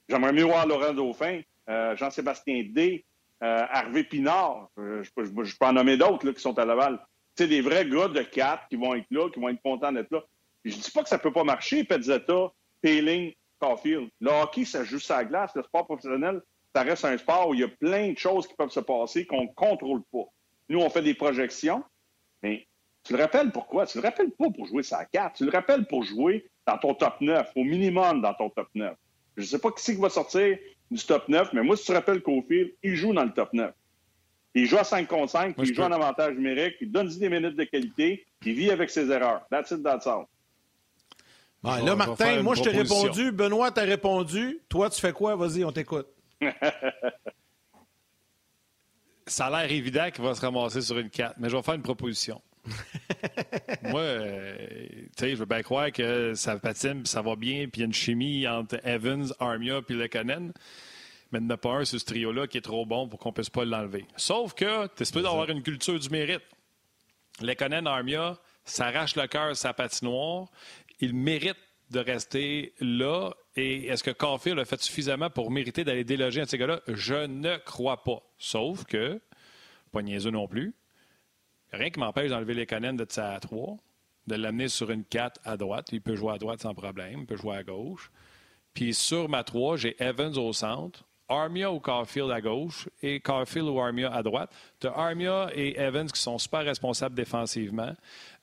J'aimerais mieux voir Laurent Dauphin, euh, Jean-Sébastien D, euh, Harvey Pinard. Euh, je, peux en nommer d'autres qui sont à Laval. C'est des vrais gars de 4 qui vont être là, qui vont être contents d'être là. Je je dis pas que ça peut pas marcher, Pezzetta, Payling, Caulfield. Le hockey, ça joue sa glace. Le sport professionnel, ça reste un sport où il y a plein de choses qui peuvent se passer qu'on ne contrôle pas. Nous, on fait des projections, mais tu le rappelles pourquoi? Tu le rappelles pas pour jouer sa carte. Tu le rappelles pour jouer dans ton top 9, au minimum dans ton top 9. Je ne sais pas qui c'est qui va sortir du top 9, mais moi, si tu te rappelles Cofield, il joue dans le top 9. Il joue à 5 contre 5, puis il joue en avantage numérique, il donne des minutes de qualité, il vit avec ses erreurs. That's it, that's all. là, Martin, moi, je t'ai répondu. Benoît t'a répondu. Toi, tu fais quoi? Vas-y, on t'écoute. [laughs] ça a l'air évident qu'il va se ramasser sur une 4, mais je vais faire une proposition. [laughs] Moi, euh, tu sais, je veux bien croire que ça patine, puis ça va bien, puis il y a une chimie entre Evans, Armia puis Lekonen. Mais il n'y en a pas un sur ce trio-là qui est trop bon pour qu'on ne puisse pas l'enlever. Sauf que tu es d'avoir une culture du mérite. Lekonen, Armia, s'arrache le cœur sa patinoire. Il mérite de rester là. Et est-ce que Caulfield a fait suffisamment pour mériter d'aller déloger un de ces gars-là? Je ne crois pas. Sauf que, pas niaiseux non plus, rien qui m'empêche d'enlever les Conan de à 3, de l'amener sur une 4 à droite. Il peut jouer à droite sans problème, il peut jouer à gauche. Puis sur ma 3, j'ai Evans au centre, Armia ou Caulfield à gauche et Caulfield ou Armia à droite. Tu as Armia et Evans qui sont super responsables défensivement.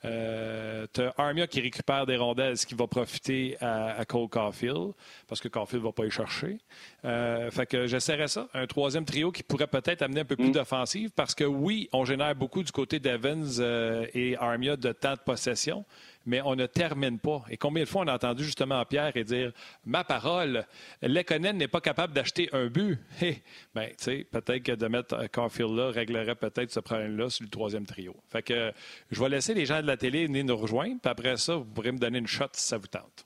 Euh, tu as Armia qui récupère des rondelles, ce qui va profiter à, Cole Caulfield, parce que Caulfield ne va pas y chercher. Euh, fait que j'essaierais ça. Un troisième trio qui pourrait peut-être amener un peu plus mm. d'offensive, parce que oui, on génère beaucoup du côté d'Evans euh, et Armia de temps de possession, mais on ne termine pas. Et combien de fois on a entendu justement Pierre et dire Ma parole, Lekonen n'est pas capable d'acheter un but. Hey, [laughs] ben, tu sais, peut-être que de mettre Caulfield là réglerait peut-être ce problème-là sur le troisième trio. Fait que je vais laisser les gens de la télé venir nous rejoindre, puis après ça, vous pourrez me donner une shot si ça vous tente.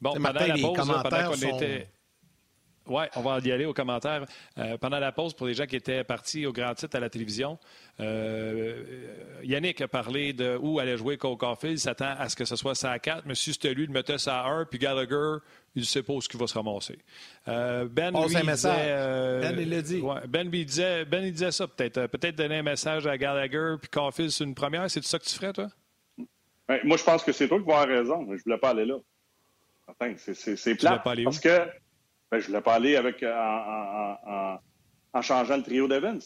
Bon, pendant la pause, pendant qu'on était... Oui, on va y aller aux commentaires. Euh, pendant la pause, pour les gens qui étaient partis au grand titre à la télévision, euh, Yannick a parlé de où allait jouer Cole Caulfield. Il s'attend à ce que ce soit ça à 4, mais si c'était lui, il mettait ça à 1, puis Gallagher, il ne sait pas où ce qui va se ramasser. Euh, ben, lui, disait, ben, il l'a dit. ben, il disait, ben, il disait ça, peut-être. Peut-être donner un message à Gallagher, puis Caulfield sur une première. C'est ça que tu ferais, toi? moi, je pense que c'est toi qui vas avoir raison. Je ne voulais pas aller là. C'est plat. Parce que ben, je ne voulais pas aller avec, euh, en, en, changeant le trio d'Evans.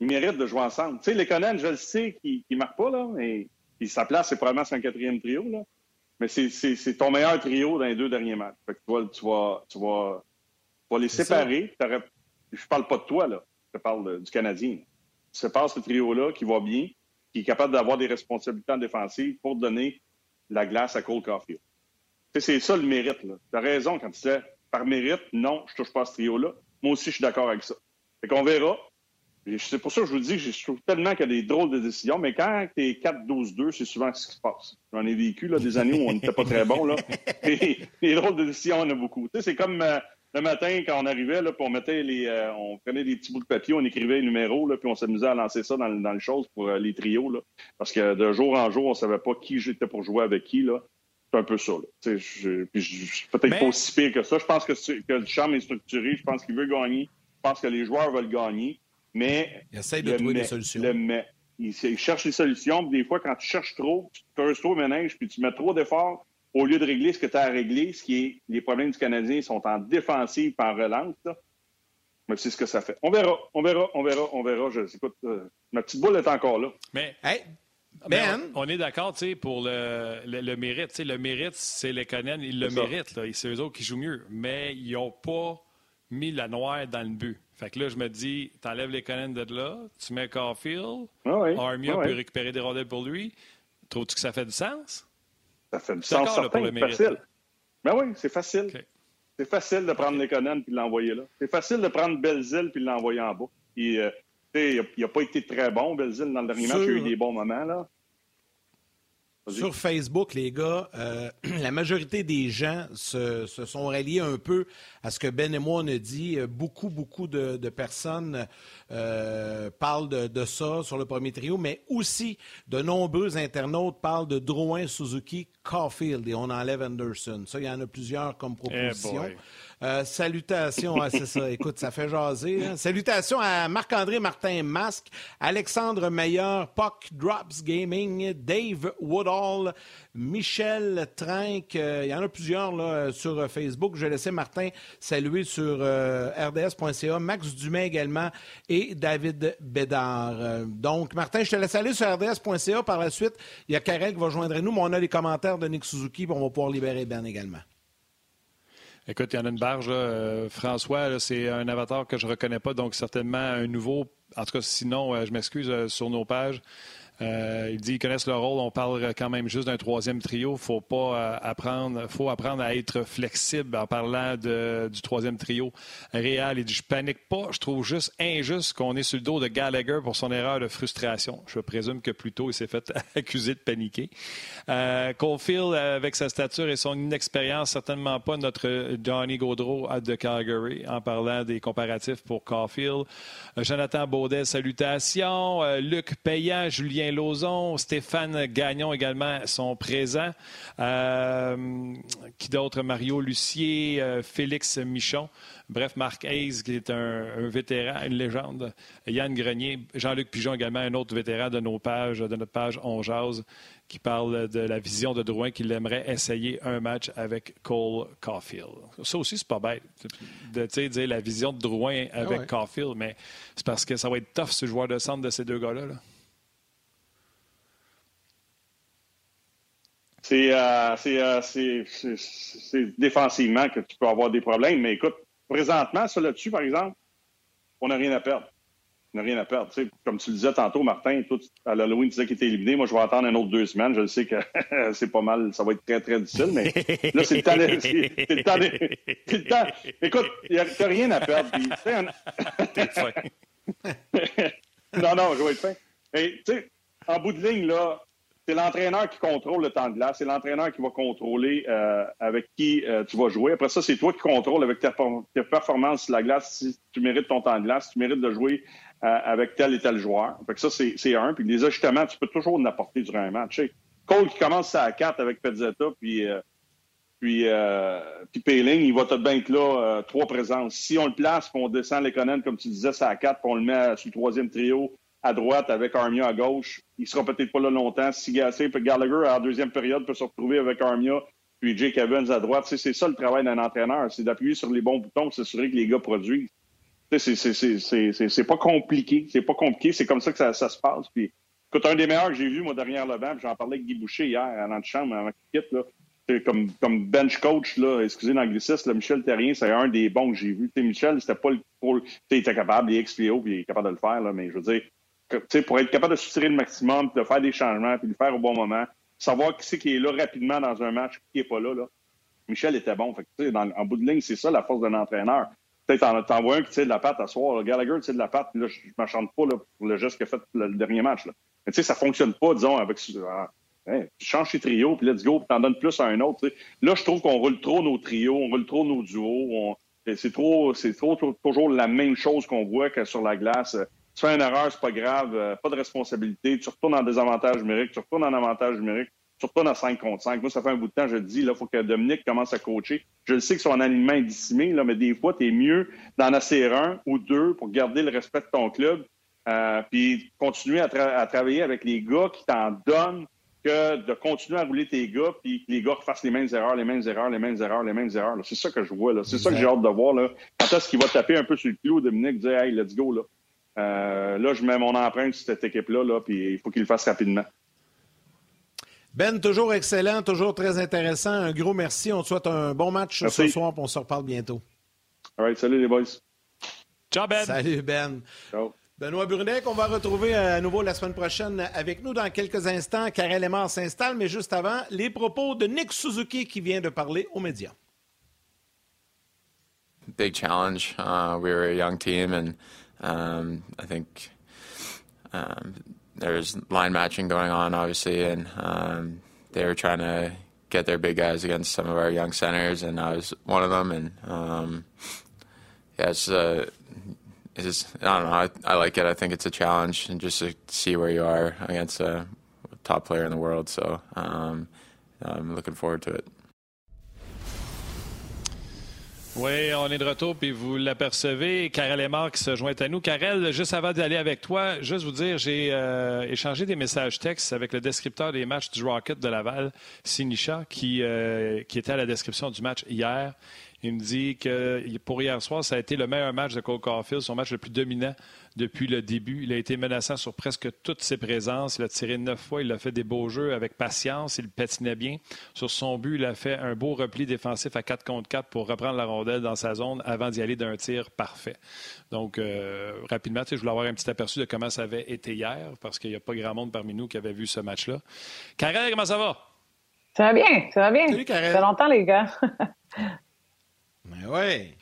Ils méritent de jouer ensemble. Tu sais, les Conan, je le sais qu'ils ne marquent pas, là, mais sa place, c'est probablement son quatrième trio. Là. Mais c'est ton meilleur trio dans les deux derniers matchs. Fait que tu, vas, tu, vas, tu, vas, les séparer. Je ne parle pas de toi, là. Je parle du Canadien. Tu sépares ce trio-là qui va bien, qui est capable d'avoir des responsabilités en défensive pour donner la glace à Cole Caulfield. C'est ça le mérite. Tu as raison quand tu disais par mérite, non, je touche pas à ce trio-là. Moi aussi, je suis d'accord avec ça. Fait qu'on verra. C'est pour ça que je vous dis que je trouve tellement qu'il y a des drôles de décisions, mais quand tu es 4-12-2, c'est souvent ce qui se passe. J'en ai vécu là, des années où on n'était pas très bon. Là. [laughs] Et, les drôles de décisions, on a beaucoup. c'est comme euh, le matin quand on arrivait, là, puis on mettait les, euh, on prenait des petits bouts de papier, on écrivait les numéros, là, puis on s'amusait à lancer ça dans, dans le chose pour euh, les trios. Là. Parce que de jour en jour, on savait pas qui j'étais pour jouer avec qui. Là. C'est un peu ça. Je, suis peut-être pas aussi pire que ça. Je pense que, que le charme est structuré. Je pense qu'il veut gagner. Je pense que les joueurs veulent gagner. Mais. Il essaie de trouver des solutions. il, cherche les solutions. Des fois, quand tu cherches trop, tu te trop ménage, puis tu mets trop d'efforts au lieu de régler ce que tu as à régler, ce qui est les problèmes du Canadien sont en défensive par relance. Mais c'est ce que ça fait. On verra, on verra, on verra, on verra. Je, écoute, euh, ma petite boule est encore là. Mais, hey, ben, on, est d'accord pour le, le, mérite. le mérite, c'est les Conan, ils le méritent. C'est eux autres qui jouent mieux. Mais ils n'ont pas mis la noire dans le but. Fait que là, je me dis, t'enlèves les Conan de là, tu mets Caulfield, ah Armia ah peut récupérer des rondelles pour lui. Trouves-tu que ça fait du sens? Ça fait du sens certain, pour le mérite. Facile. Ben oui, c'est facile. C'est facile de prendre les Conan puis de l'envoyer là. C'est facile de prendre Belzile puis de l'envoyer en bas. Euh, il n'a pas été très bon, Belzile, dans le dernier match. Il a eu des bons moments. là. Sur Facebook, les gars, euh, [clears throat] la majorité des gens se, sont ralliés un peu à ce que Ben et moi on a dit. Beaucoup, beaucoup de, personnes euh, parlent de, ça sur le premier trio, mais aussi de nombreux internautes parlent de Drouin, Suzuki, Caulfield et on enlève Anderson. Ça, il y en a plusieurs comme eh proposition. Euh, salutations, c'est ça. Écoute, ça fait jaser. Hein. Salutations à Marc-André Martin Masque, Alexandre Meyer, Puck Drops Gaming, Dave Woodall, Michel Trinck. Euh, il y en a plusieurs là, sur Facebook. Je vais laisser Martin saluer sur rds.ca, Max Dumais également et David Bédard. donc, Martin, je te laisse aller sur rds.ca. Par la suite, il y a Karel qui va joindre nous, mais on a les commentaires de Nick Suzuki, on va pouvoir libérer Ben également. Écoute, il y en a une barge. Euh, François, c'est un avatar que je ne reconnais pas, donc certainement un nouveau. En tout cas, sinon, euh, je m'excuse euh, sur nos pages. Euh, il dit qu'ils connaissent leur rôle. On parle quand même juste d'un troisième trio. Faut pas euh, apprendre, faut apprendre à être flexible en parlant du troisième trio. Réal, il dit je panique pas. Je trouve juste injuste qu'on est sur le dos de Gallagher pour son erreur de frustration. Je présume que plutôt il s'est fait [laughs] accuser de paniquer. Euh, Caulfield, avec sa stature et son inexpérience, certainement pas notre Johnny Gaudreau de Calgary en parlant des comparatifs pour Caulfield. Jonathan Baudet, salutations. Luc Payant, Julien Lozon, Stéphane Gagnon également sont présents. Euh, qui d'autre? Mario Lucier, euh, Félix Michon. Bref, Marc Hayes, qui est un, vétéran, une légende. Yann Grenier, Jean-Luc Pigeon également, un autre vétéran de nos pages, de notre page On Jase, qui parle de la vision de Drouin qu'il aimerait essayer un match avec Cole Caulfield. Ça aussi, c'est pas bête de dire la vision de Drouin avec ah Caulfield, mais c'est parce que ça va être tough ce joueur de centre de ces deux gars-là. là c'est défensivement que tu peux avoir des problèmes. Mais écoute, présentement, ça là-dessus, par exemple, on n'a rien à perdre. On n'a rien à perdre. comme tu le disais tantôt, Martin, tout, à l'Halloween, tu disais qu'il était éliminé. Moi, je vais attendre un autre deux semaines. Je sais que [laughs] c'est pas mal, ça va être très, très difficile, mais là, c'est le temps. C'est le temps. le temps. Écoute, a rien à perdre. [laughs] non, non, je vais être fin. Tu sais, en bout de ligne, là, c'est l'entraîneur qui contrôle le temps de glace. C'est l'entraîneur qui va contrôler euh, avec qui euh, tu vas jouer. Après ça, c'est toi qui contrôles avec tes, performances sur la glace si tu mérites ton temps de glace, si tu mérites de jouer euh, avec tel et tel joueur. Fait que ça, c'est un. Puis les ajustements, tu peux toujours en apporter durant un match. Cole qui commence à 4 avec Pezzetta, puis, puis, puis Payling, il va te être là, trois présences. Si on le place, puis on descend les Conan, comme tu disais, c'est à 4, puis on le met sur le troisième trio, à droite avec Armia à gauche. Il sera peut-être pas là longtemps. Si Gallagher, en deuxième période, peut se retrouver avec Armia puis Jake Evans à droite. C'est ça le travail d'un entraîneur, c'est d'appuyer sur les bons boutons pour s'assurer que les gars produisent. C'est pas compliqué. C'est pas compliqué. C'est comme ça que ça, se passe. Puis, écoute, un des meilleurs que j'ai vu, moi, derrière le banc, j'en parlais avec Guy Boucher hier à l'antichambre avant qu'il quitte, là. Comme, comme bench coach, là, excusez l'anglicisme, Michel Terrien, c'est un des bons que j'ai vu. Michel, c'était pas le. Il était capable, il est XPO, puis il est capable de le faire, mais je veux dire, pour être capable de soutirer le maximum, de faire des changements, puis de le faire au bon moment, savoir qui c'est qui est là rapidement dans un match, qui n'est pas là, là. Michel était bon. Fait dans, en bout de ligne, c'est ça la force d'un entraîneur. Peut-être t'en vois un qui tire de la patte à soir. Là. Gallagher tire de la patte, là, je ne m'achante pas là, pour le geste qu'il a fait le, dernier match. Là. Mais tu sais, ça fonctionne pas, disons, avec. Ah, hein, tu changes tes trios, puis let's go, puis t'en donnes plus à un autre. Là, je trouve qu'on roule trop nos trios, on roule trop nos duos. C'est trop, c'est trop, toujours la même chose qu'on voit que sur la glace tu fais une erreur, c'est pas grave, euh, pas de responsabilité, tu retournes en désavantage numérique, tu retournes en avantage numérique, tu retournes à 5 contre 5. Moi, ça fait un bout de temps, je te dis, là, il faut que Dominique commence à coacher. Je le sais que son alignement est dissimé, là, mais des fois, tu es mieux d'en assurer un ou deux pour garder le respect de ton club, euh, puis continuer à, travailler avec les gars qui t'en donnent que de continuer à rouler tes gars, puis que les gars fassent les mêmes erreurs, les mêmes erreurs, les mêmes erreurs, les mêmes erreurs. C'est ça que je vois. là. C'est ça que j'ai hâte de voir. Là. Quand est-ce qu'il va taper un peu sur le clou, Dominique, dire Hey, let's go. là? Euh, là, je mets mon empreinte sur cette équipe-là, là, puis il faut qu'il le fasse rapidement. Ben, toujours excellent, toujours très intéressant. Un gros merci. On te souhaite un bon match ce soir, puis on se reparle bientôt. All right, salut les boys. Ciao, Ben. Salut, Ben. Ciao. Benoît Brunet, qu'on va retrouver à nouveau la semaine prochaine avec nous dans quelques instants. Karel Lemar s'installe, mais juste avant, les propos de Nick Suzuki qui vient de parler aux médias. Big challenge. Uh, we were a young team and Um, I think um, there's line matching going on, obviously, and um, they were trying to get their big guys against some of our young centers, and I was one of them. And um, yeah, it's uh, it's I don't know. I, I like it. I think it's a challenge, and just to see where you are against a top player in the world. So um, I'm looking forward to it. Oui, on est de retour, puis vous l'apercevez. Karel Aymar qui se joint à nous. Karel, juste avant d'aller avec toi, juste vous dire, j'ai euh, échangé des messages textes avec le descripteur des matchs du Rocket de Laval, Sinisha, qui, euh, qui était à la description du match hier. Il me dit que pour hier soir, ça a été le meilleur match de Cole Caulfield, son match le plus dominant depuis le début. Il a été menaçant sur presque toutes ses présences. Il a tiré neuf fois. Il a fait des beaux jeux avec patience. Il patinait bien. Sur son but, il a fait un beau repli défensif à 4 contre 4 pour reprendre la rondelle dans sa zone avant d'y aller d'un tir parfait. Donc, euh, rapidement, je voulais avoir un petit aperçu de comment ça avait été hier parce qu'il n'y a pas grand monde parmi nous qui avait vu ce match-là. Karel, comment ça va? Ça va bien, ça va bien. Salut, Karel. Ça fait longtemps, les gars. [laughs] Ben oui.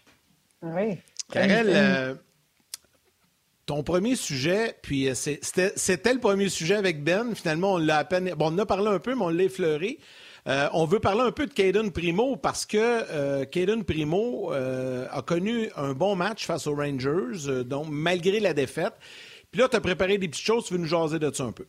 oui. Karel, euh, ton premier sujet, puis euh, c'était le premier sujet avec Ben. Finalement, on l'a à peine. Bon, on en a parlé un peu, mais on l'a effleuré. Euh, on veut parler un peu de Caden Primo parce que euh, Caden Primo a connu un bon match face aux Rangers, donc malgré la défaite. Puis là, tu as préparé des petites choses, tu veux nous jaser de ça un peu?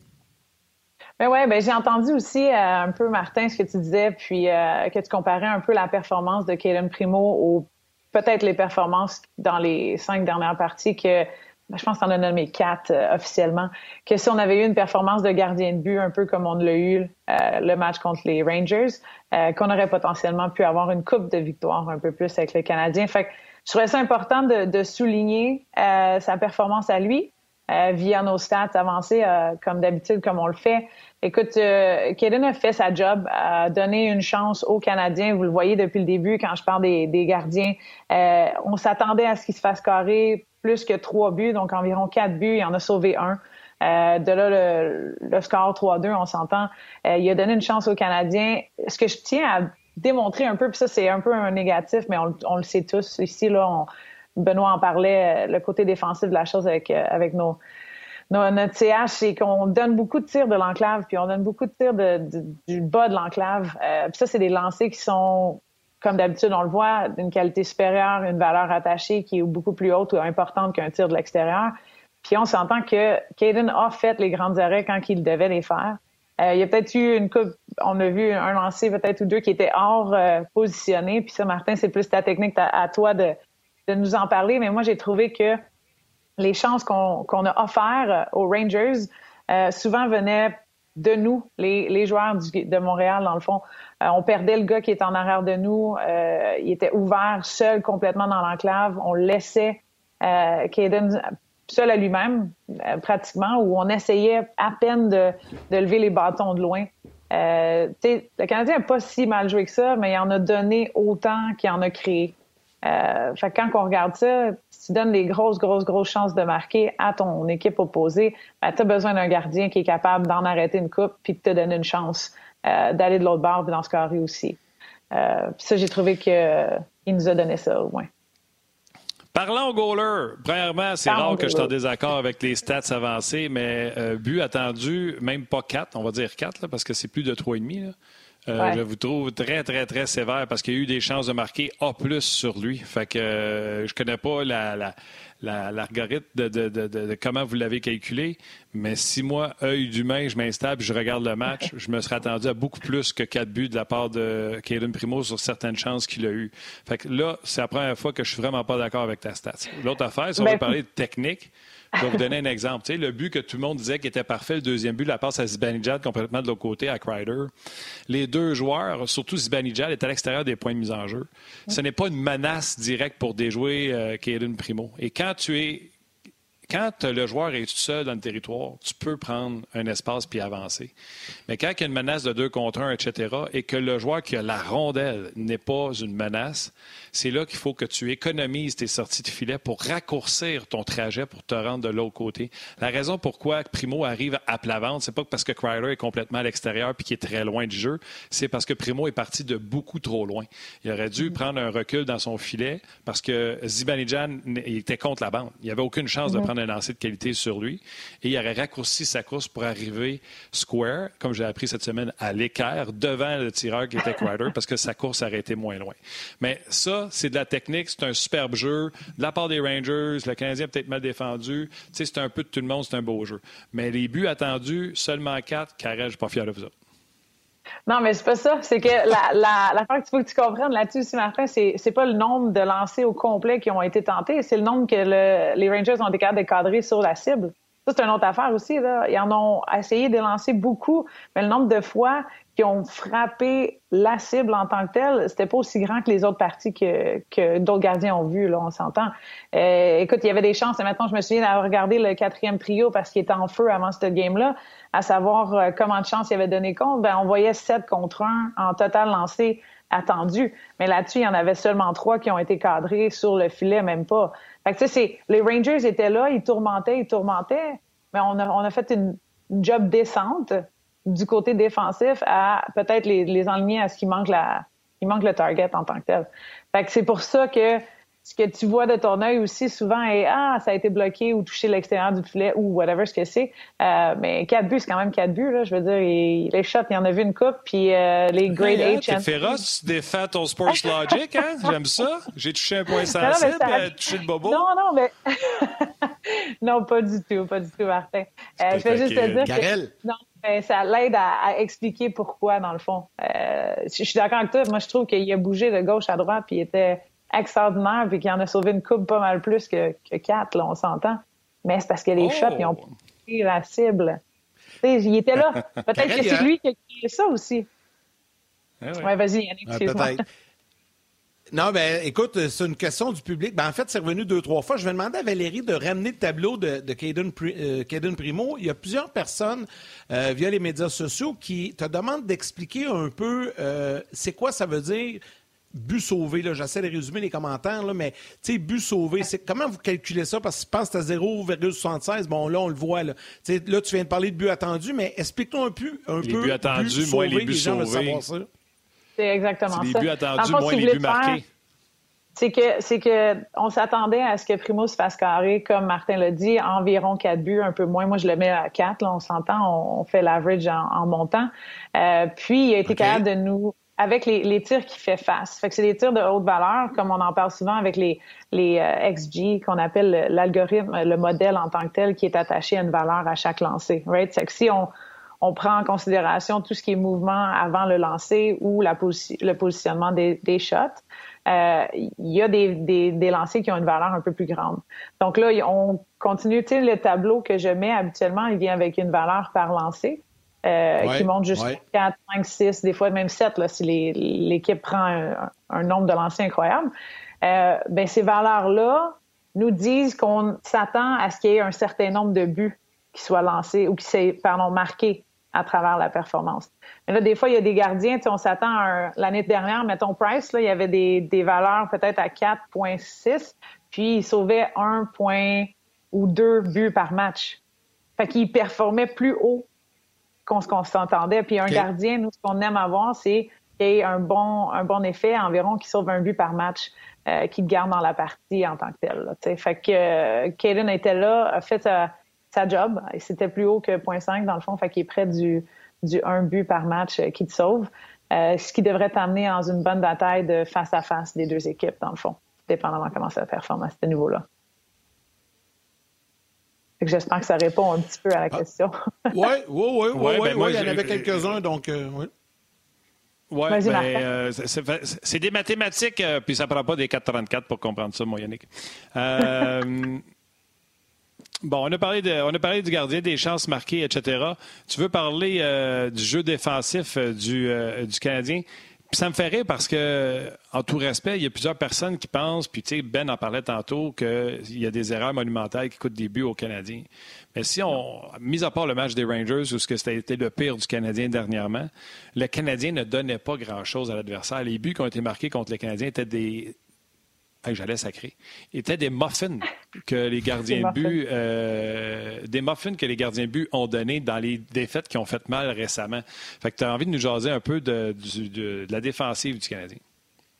Ben ouais, ben j'ai entendu aussi un peu Martin ce que tu disais, puis que tu comparais un peu la performance de Caden Primo aux peut-être les performances dans les cinq dernières parties que ben, je pense qu'on en a nommé quatre euh, officiellement, que si on avait eu une performance de gardien de but un peu comme on l'a eu euh, le match contre les Rangers, euh, qu'on aurait potentiellement pu avoir une coupe de victoire un peu plus avec les Canadiens. Fait que je trouvais ça important de, de souligner sa performance à lui via nos stats avancées, comme d'habitude, comme on le fait. Écoute, euh, a fait sa job, a donné une chance aux Canadiens. Vous le voyez depuis le début quand je parle des, des gardiens. on s'attendait à ce qu'il se fasse carrer plus que trois buts, donc environ quatre buts. Il en a sauvé un. Euh, de là, le, score 3-2, on s'entend. Euh, il a donné une chance aux Canadiens. Ce que je tiens à démontrer un peu, puis ça, c'est un peu un négatif, mais on, le sait tous ici, là, Benoît en parlait, euh, le côté défensif de la chose avec, avec nos, notre CH, c'est qu'on donne beaucoup de tirs de l'enclave, puis on donne beaucoup de tirs du bas de l'enclave. puis ça, c'est des lancers qui sont comme d'habitude, on le voit, d'une qualité supérieure, une valeur attachée qui est beaucoup plus haute ou importante qu'un tir de l'extérieur. Puis on s'entend que Caden a fait les grandes arrêts quand il devait les faire. Euh, il y a peut-être eu une coupe, on a vu un lancer peut-être ou deux qui étaient hors euh, positionné. Puis ça, Martin, c'est plus ta technique à, toi de, de, nous en parler. Mais moi, j'ai trouvé que les chances qu'on a offertes aux Rangers euh, souvent venaient de nous, les, les joueurs de Montréal, dans le fond. Euh, on perdait le gars qui était en arrière de nous. Euh, il était ouvert, seul, complètement dans l'enclave. On laissait euh, seul à lui-même, euh, pratiquement, où on essayait à peine de, de lever les bâtons de loin. Euh, le Canadien n'a pas si mal joué que ça, mais il en a donné autant qu'il en a créé. Euh, fait quand on regarde ça, si tu donnes des grosses, grosses, grosses chances de marquer à ton équipe opposée, ben, tu as besoin d'un gardien qui est capable d'en arrêter une coupe puis de te donner une chance euh, d'aller de l'autre bord puis ce carré aussi. Euh, ça, j'ai trouvé qu'il euh, nous a donné ça au moins. Parlons au goaler. Premièrement, c'est rare que je sois en désaccord avec les stats avancées, mais but attendu, même pas 4, on va dire 4, parce que c'est plus de 3,5. Euh, je vous trouve très, très, très sévère parce qu'il y a eu des chances de marquer A plus sur lui. Fait que euh, je connais pas la, l'algorithme de, de, comment vous l'avez calculé, mais si moi, œil d'humain, je m'installe et je regarde le match, [laughs] je me serais attendu à beaucoup plus que quatre buts de la part de Kaden Primo sur certaines chances qu'il a eues. Fait que là, c'est la première fois que je suis vraiment pas d'accord avec ta stat. L'autre affaire, si on ben, veut parler de technique, je vous donner un exemple. Le but que tout le monde disait qui était parfait, le deuxième but, la passe à Zibanejad complètement de l'autre côté, à Crider. Les deux joueurs, surtout Zibanejad, est à l'extérieur des points de mise en jeu. Ce n'est pas une menace directe pour déjouer euh, Primo. Et quand tu es quand le joueur est tout seul dans le territoire, tu peux prendre un espace puis avancer. Mais quand il y a une menace de deux contre un, etc., et que le joueur qui a la rondelle n'est pas une menace, c'est là qu'il faut que tu économises tes sorties de filet pour raccourcir ton trajet pour te rendre de l'autre côté. La raison pourquoi Primo arrive à plat ventre, c'est pas parce que Crider est complètement à l'extérieur puis qu'il est très loin du jeu, c'est parce que Primo est parti de beaucoup trop loin. Il aurait dû prendre un recul dans son filet parce que Zibanejad était contre la bande. Il n'y avait aucune chance de prendre un lancer de qualité sur lui et il aurait raccourci sa course pour arriver square, comme j'ai appris cette semaine, à l'équerre devant le tireur qui était [laughs] Crider parce que sa course aurait été moins loin. Mais ça, c'est de la technique, c'est un superbe jeu. De la part des Rangers, le Canadien peut-être mal défendu. c'est un peu de tout le monde, c'est un beau jeu. Mais les buts attendus, seulement quatre, Carré, je suis pas fier de vous Non, mais c'est pas ça. C'est que la, la, qu'il faut que tu comprennes là-dessus aussi, Martin, c'est, c'est pas le nombre de lancers au complet qui ont été tentés, c'est le nombre que les Rangers ont été capables sur la cible. Ça, c'est une autre affaire aussi. Là. Ils en ont essayé de lancer beaucoup, mais le nombre de fois qui ont frappé la cible en tant que telle, c'était pas aussi grand que les autres parties que, d'autres gardiens ont vu, là, on s'entend. Euh, écoute, il y avait des chances, et maintenant je me souviens d'avoir regardé le quatrième trio parce qu'il était en feu avant ce game-là, à savoir euh, comment de chances il avait donné compte, ben, on voyait 7 contre 1 en total lancé attendu. Mais là-dessus, il y en avait seulement trois qui ont été cadrés sur le filet, même pas. Fait que, tu sais, les Rangers étaient là, ils tourmentaient, ils tourmentaient, mais on a, on a fait une, job décente du côté défensif à peut-être les, les enligner à ce qui manque la, il manque le target en tant que tel. Fait que c'est pour ça que ce que tu vois de ton œil aussi souvent est ah ça a été bloqué ou touché l'extérieur du filet ou whatever ce que c'est. Euh, mais quatre buts c'est quand même quatre buts là. Je veux dire les shots il y en a vu une coupe puis euh, les grade H. T'es féroce des fêtes ton sports logic hein? J'aime ça. J'ai touché un point [laughs] sensible, non, ça... touché le bobo. Non non mais [laughs] non pas du tout pas du tout Martin. Euh, je vais juste te dire que... non ben, ça l'aide à, expliquer pourquoi, dans le fond. Euh, je suis d'accord avec toi. Moi, je trouve qu'il a bougé de gauche à droite, puis il était extraordinaire, puis qu'il en a sauvé une coupe pas mal plus que, que quatre, là, on s'entend. Mais c'est parce que les oh! shots, ils ont pris la cible. il était là. [laughs] Peut-être que c'est lui qui a créé ça aussi. Ah ouais. ouais vas-y, Yannick, excuse-moi. Non, ben écoute, c'est une question du public. Ben, en fait, c'est revenu deux, trois fois. Je vais demander à Valérie de ramener le tableau de, de Caden, euh, Primo. Il y a plusieurs personnes euh, via les médias sociaux qui te demandent d'expliquer un peu euh, c'est quoi ça veut dire but sauvé. J'essaie de résumer les commentaires, là, mais but sauvé, c'est comment vous calculez ça? Parce que je pense que c'est à 0,76. Bon, là, on le voit. Là. là, tu viens de parler de but attendu, mais explique-nous un peu. Un les peu buts attendus, moins les buts sauvés. C'est exactement ça. Les buts attendus, moins les buts marqués. C'est que, c'est que on s'attendait à ce que Primo se fasse carrer, comme Martin l'a dit, environ quatre buts, un peu moins. Moi, je le mets à quatre, là, on s'entend, on, fait l'average en, montant. Euh, puis, il a été capable de nous, avec les, les tirs qu'il fait face. Fait que c'est des tirs de haute valeur, comme on en parle souvent avec les, les euh, XG, qu'on appelle l'algorithme, le modèle en tant que tel, qui est attaché à une valeur à chaque lancer. Right? C'est que si on, on prend en considération tout ce qui est mouvement avant le lancer ou la le positionnement des, shots. Euh, il y a des, des, lancers qui ont une valeur un peu plus grande. Donc là, on continue, tu sais, le tableau que je mets habituellement, il vient avec une valeur par lancer. Euh, qui monte jusqu'à 4, 5, 6, des fois même 7 là, si l'équipe prend un, nombre de lancers incroyable. Euh, ben, ces valeurs-là nous disent qu'on s'attend à ce qu'il y ait un certain nombre de buts qui soient lancés ou qui soient pardon, marqués à travers la performance. Mais là, des fois, il y a des gardiens, on s'attend l'année dernière, mettons Price, là, il y avait des, des valeurs peut-être à 4.6, puis il sauvait un point ou deux buts par match. Fait qu'il performait plus haut qu'on qu'on s'entendait. Puis un gardien, nous, ce qu'on aime avoir, c'est qu'il ait un bon, un bon effet, environ qui sauve un but par match, euh, qui garde dans la partie en tant que tel. Là, fait que euh, était là, a fait sa sa job. C'était plus haut que 0.5 dans le fond, fait qu'il est près du, du 1 but par match euh, qui te sauve. Euh, ce qui devrait t'amener dans une bonne bataille de face à face des deux équipes, dans le fond, dépendamment comment ça performe à ce niveau-là. J'espère que ça répond un petit peu à la ah. question. Oui, oui, oui, oui, il y en avait quelques-uns, donc euh, oui. Oui, ben, c'est des mathématiques, puis ça ne prend pas des 4,34 pour comprendre ça, moi, Yannick. [laughs] Bon, on a, parlé de, on a parlé du gardien, des chances marquées, etc. Tu veux parler euh, du jeu défensif euh, du, euh, du Canadien? Ça me fait rire parce que, en tout respect, il y a plusieurs personnes qui pensent, puis tu sais, Ben en parlait tantôt, qu'il y a des erreurs monumentales qui coûtent des buts aux Canadiens. Mais si on, mis à part le match des Rangers, où ce que c'était le pire du Canadien dernièrement, le Canadien ne donnait pas grand-chose à l'adversaire. Les buts qui ont été marqués contre les Canadiens étaient des, j'allais sacrer, étaient des muffins que les [laughs] gardiens de but, euh, des muffins que les gardiens de but ont donné dans les défaites qui ont fait mal récemment. Fait que tu as envie de nous jaser un peu de, la défensive du Canadien.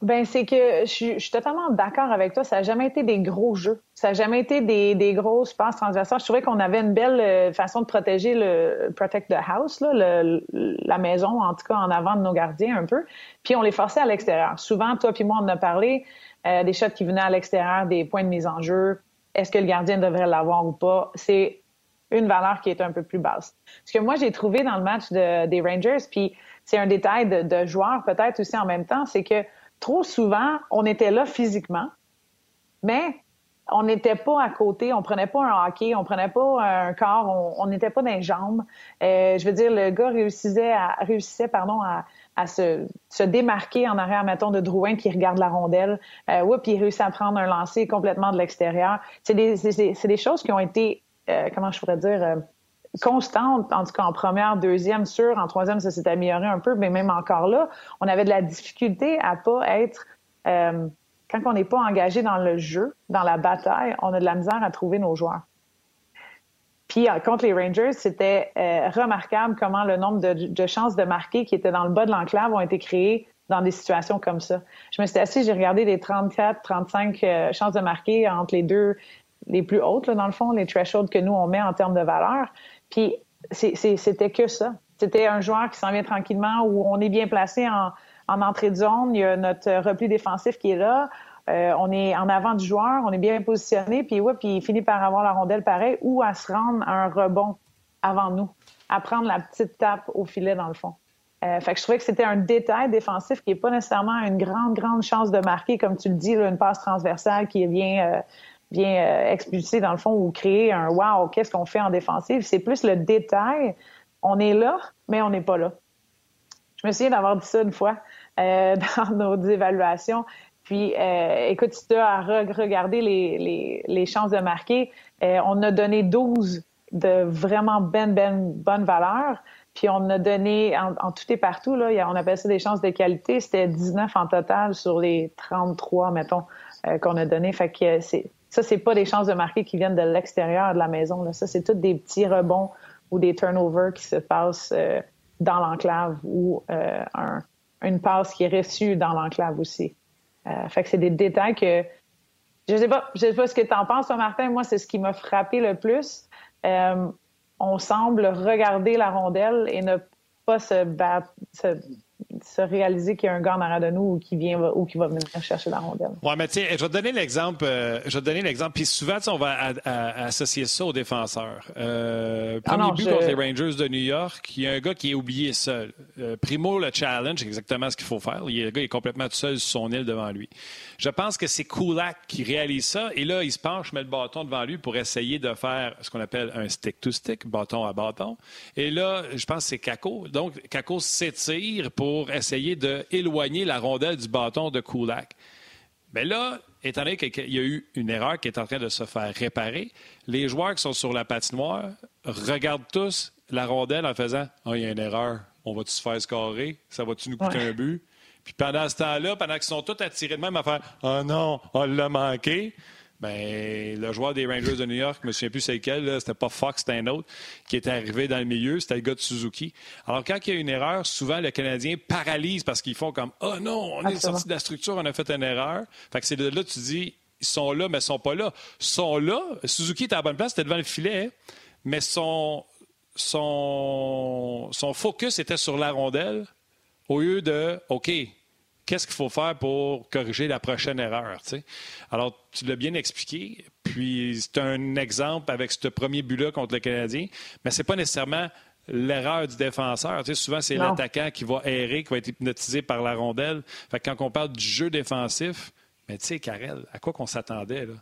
Ben c'est que je, suis totalement d'accord avec toi. Ça n'a jamais été des gros jeux. Ça n'a jamais été des, des grosses passes transversales. Je trouvais qu'on avait une belle euh, façon de protéger le protect the house, la maison en tout cas en avant de nos gardiens un peu. Puis on les forçait à l'extérieur. Souvent, toi puis moi, on en a parlé. Euh, des shots qui venaient à l'extérieur, des points de mise en jeu. Est-ce que le gardien devrait l'avoir ou pas? C'est une valeur qui est un peu plus basse. Ce que moi, j'ai trouvé dans le match des Rangers, puis c'est un détail de, de joueurs peut-être aussi en même temps, c'est que trop souvent, on était là physiquement, mais on n'était pas à côté, on prenait pas un hockey, on prenait pas un corps, on n'était pas dans les jambes. Euh, je veux dire, le gars réussissait, à, réussissait pardon, à, à se, se, démarquer en arrière, mettons, de Drouin qui regarde la rondelle. Euh, puis il réussit à prendre un lancer complètement de l'extérieur. C'est des, des choses qui ont été, euh, comment je pourrais dire, euh, constantes, en tout cas en première, deuxième, sûr, en troisième, ça s'est amélioré un peu, mais même encore là, on avait de la difficulté à pas être... Euh, quand on n'est pas engagé dans le jeu, dans la bataille, on a de la misère à trouver nos joueurs. Puis euh, contre les Rangers, c'était euh, remarquable comment le nombre de, chances de marquer qui étaient dans le bas de l'enclave ont été créées dans des situations comme ça. Je me suis assis, j'ai regardé les 34, 35 euh, chances de marquer entre les deux, les plus hautes, là, dans le fond, les thresholds que nous, on met en termes de valeur. Puis c'était que ça. C'était un joueur qui s'en vient tranquillement, où on est bien placé en, en entrée de zone. Il y a notre repli défensif qui est là. Euh, on est en avant du joueur, on est bien positionné, puis ouais, puis il finit par avoir la rondelle pareil ou à se rendre à un rebond avant nous, à prendre la petite tape au filet dans le fond. Euh, fait que je trouvais que c'était un détail défensif qui n'est pas nécessairement une grande, grande chance de marquer, comme tu le dis, une passe transversale qui est bien, euh, bien euh, expulsée dans le fond ou créer un wow, qu'est-ce qu'on fait en défensive. C'est plus le détail. On est là, mais on n'est pas là. Je me souviens d'avoir dit ça une fois [laughs] dans nos évaluations. Puis, euh, écoute, si tu as regardé les, les, les, chances de marquer, euh, on a donné 12 de vraiment ben, ben, bonne valeur. Puis on a donné, en, tout et partout, là, on appelle ça des chances de qualité, c'était 19 en total sur les 33, mettons, euh, qu'on a donné. Fait que c'est, ça, c'est pas des chances de marquer qui viennent de l'extérieur de la maison. Là. Ça, c'est tous des petits rebonds ou des turnovers qui se passent euh, dans l'enclave ou euh, un, une passe qui est reçue dans l'enclave aussi. Euh, fait que c'est des détails que je sais pas, je sais pas ce que tu en penses, toi, Martin. Moi, c'est ce qui m'a frappé le plus. Euh, on semble regarder la rondelle et ne pas se battre, se se réaliser qu'il y a un gars en arrière de nous ou qui vient ou qui va venir chercher la rondelle. Oui, mais tiens, je vais te donner l'exemple. Euh, je vais te donner l'exemple. Puis souvent, on va associer ça aux défenseurs. Euh, ah premier but contre les Rangers de New York, il y a un gars qui est oublié seul. Euh, Primo, le challenge, c'est exactement ce qu'il faut faire. Il, le gars est complètement tout seul sur son île devant lui. Je pense que c'est Kulak qui réalise ça. Et là, il se penche, met le bâton devant lui pour essayer de faire ce qu'on appelle un stick-to-stick, bâton à bâton. Et là, je pense que c'est Kako. Donc, Kako s'étire pour essayer d'éloigner la rondelle du bâton de Kulak. Mais là, étant donné qu'il y a eu une erreur qui est en train de se faire réparer, les joueurs qui sont sur la patinoire regardent tous la rondelle en faisant oh, il y a une erreur, on va-tu se faire scorer? Ça va-tu nous coûter un but puis pendant ce temps-là, pendant qu'ils sont tous attirés de même à faire Oh non, on l'a manqué, ben, le joueur des Rangers de New York, je ne me souviens plus c'est lequel, c'était pas Fox, c'était un autre, qui était arrivé dans le milieu, c'était le gars de Suzuki. Alors, quand il y a une erreur, souvent, le Canadien paralyse parce qu'ils font comme Oh non, on est sorti de la structure, on a fait une erreur. Fait que c'est de là que tu dis Ils sont là, mais ils sont pas là. Ils sont là. Suzuki était à la bonne place, c'était devant le filet, mais son, son, son focus était sur la rondelle au lieu de OK, qu'est-ce qu'il faut faire pour corriger la prochaine erreur. Alors, tu l'as bien expliqué, puis c'est un exemple avec ce premier but-là contre le Canadien, mais ce n'est pas nécessairement l'erreur du défenseur. souvent, c'est l'attaquant qui va errer, qui va être hypnotisé par la rondelle. Fait quand on parle du jeu défensif, mais tu sais, Karel, à quoi qu'on s'attendait, là?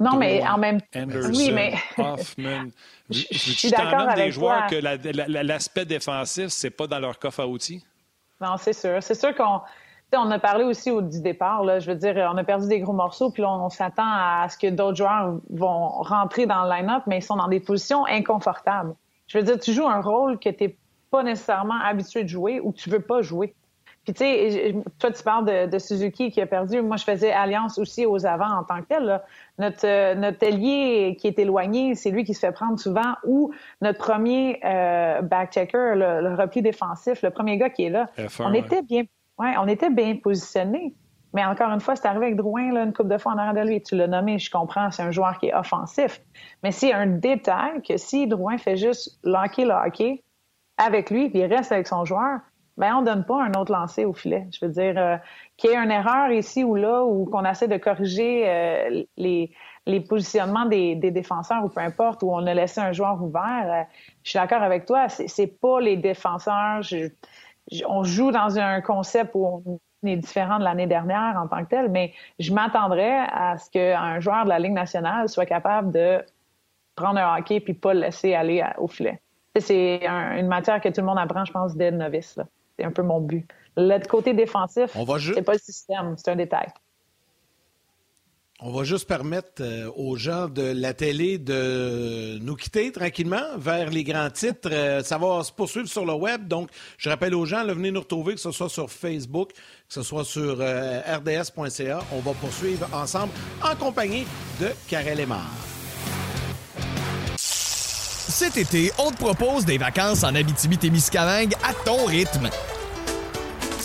Non, mais en même temps. Oui, mais. [laughs] Hoffman. je, suis d'accord avec des joueurs que l'aspect défensif, c'est pas dans leur coffre à outils? Non, c'est sûr. C'est sûr qu'on on a parlé aussi au, du départ, là, je veux dire, on a perdu des gros morceaux, puis on, s'attend à ce que d'autres joueurs vont rentrer dans le line-up, mais ils sont dans des positions inconfortables. Je veux dire, tu joues un rôle que tu n'es pas nécessairement habitué de jouer ou que tu veux pas jouer. Puis tu sais, toi tu parles de, Suzuki qui a perdu. Moi, je faisais alliance aussi aux avants en tant que tel. Notre euh, notre ailier qui est éloigné, c'est lui qui se fait prendre souvent. Ou notre premier euh, back-checker, le, repli défensif, le premier gars qui est là. on était bien oui, on était bien positionnés. Mais encore une fois, c'est arrivé avec Drouin là, une coupe de fois en arrière de lui. Tu l'as nommé, je comprends, c'est un joueur qui est offensif. Mais c'est un détail que si Drouin fait juste locker le hockey avec lui, puis il reste avec son joueur, ben on donne pas un autre lancer au filet. Je veux dire, euh, qu'il y ait une erreur ici ou là, ou qu'on essaie de corriger euh, les, les positionnements des, des, défenseurs ou peu importe, où on a laissé un joueur ouvert. Euh, je suis d'accord avec toi, c'est pas les défenseurs. On joue dans un concept où on est différent de l'année dernière en tant que tel, mais je m'attendrais à ce qu'un joueur de la Ligue nationale soit capable de prendre un hockey puis pas le laisser aller au filet. C'est une matière que tout le monde apprend, je pense, dès le novice. C'est un peu mon but. Le côté défensif, c'est pas le système, c'est un détail. On va juste permettre euh, aux gens de la télé de nous quitter tranquillement vers les grands titres. Euh, ça va se poursuivre sur le web. Donc, je rappelle aux gens, de venez nous retrouver, que ce soit sur Facebook, que ce soit sur euh, rds.ca. On va poursuivre ensemble en compagnie de Karel Emar. Cet été, on te propose des vacances en Abitibi-Témiscamingue à ton rythme.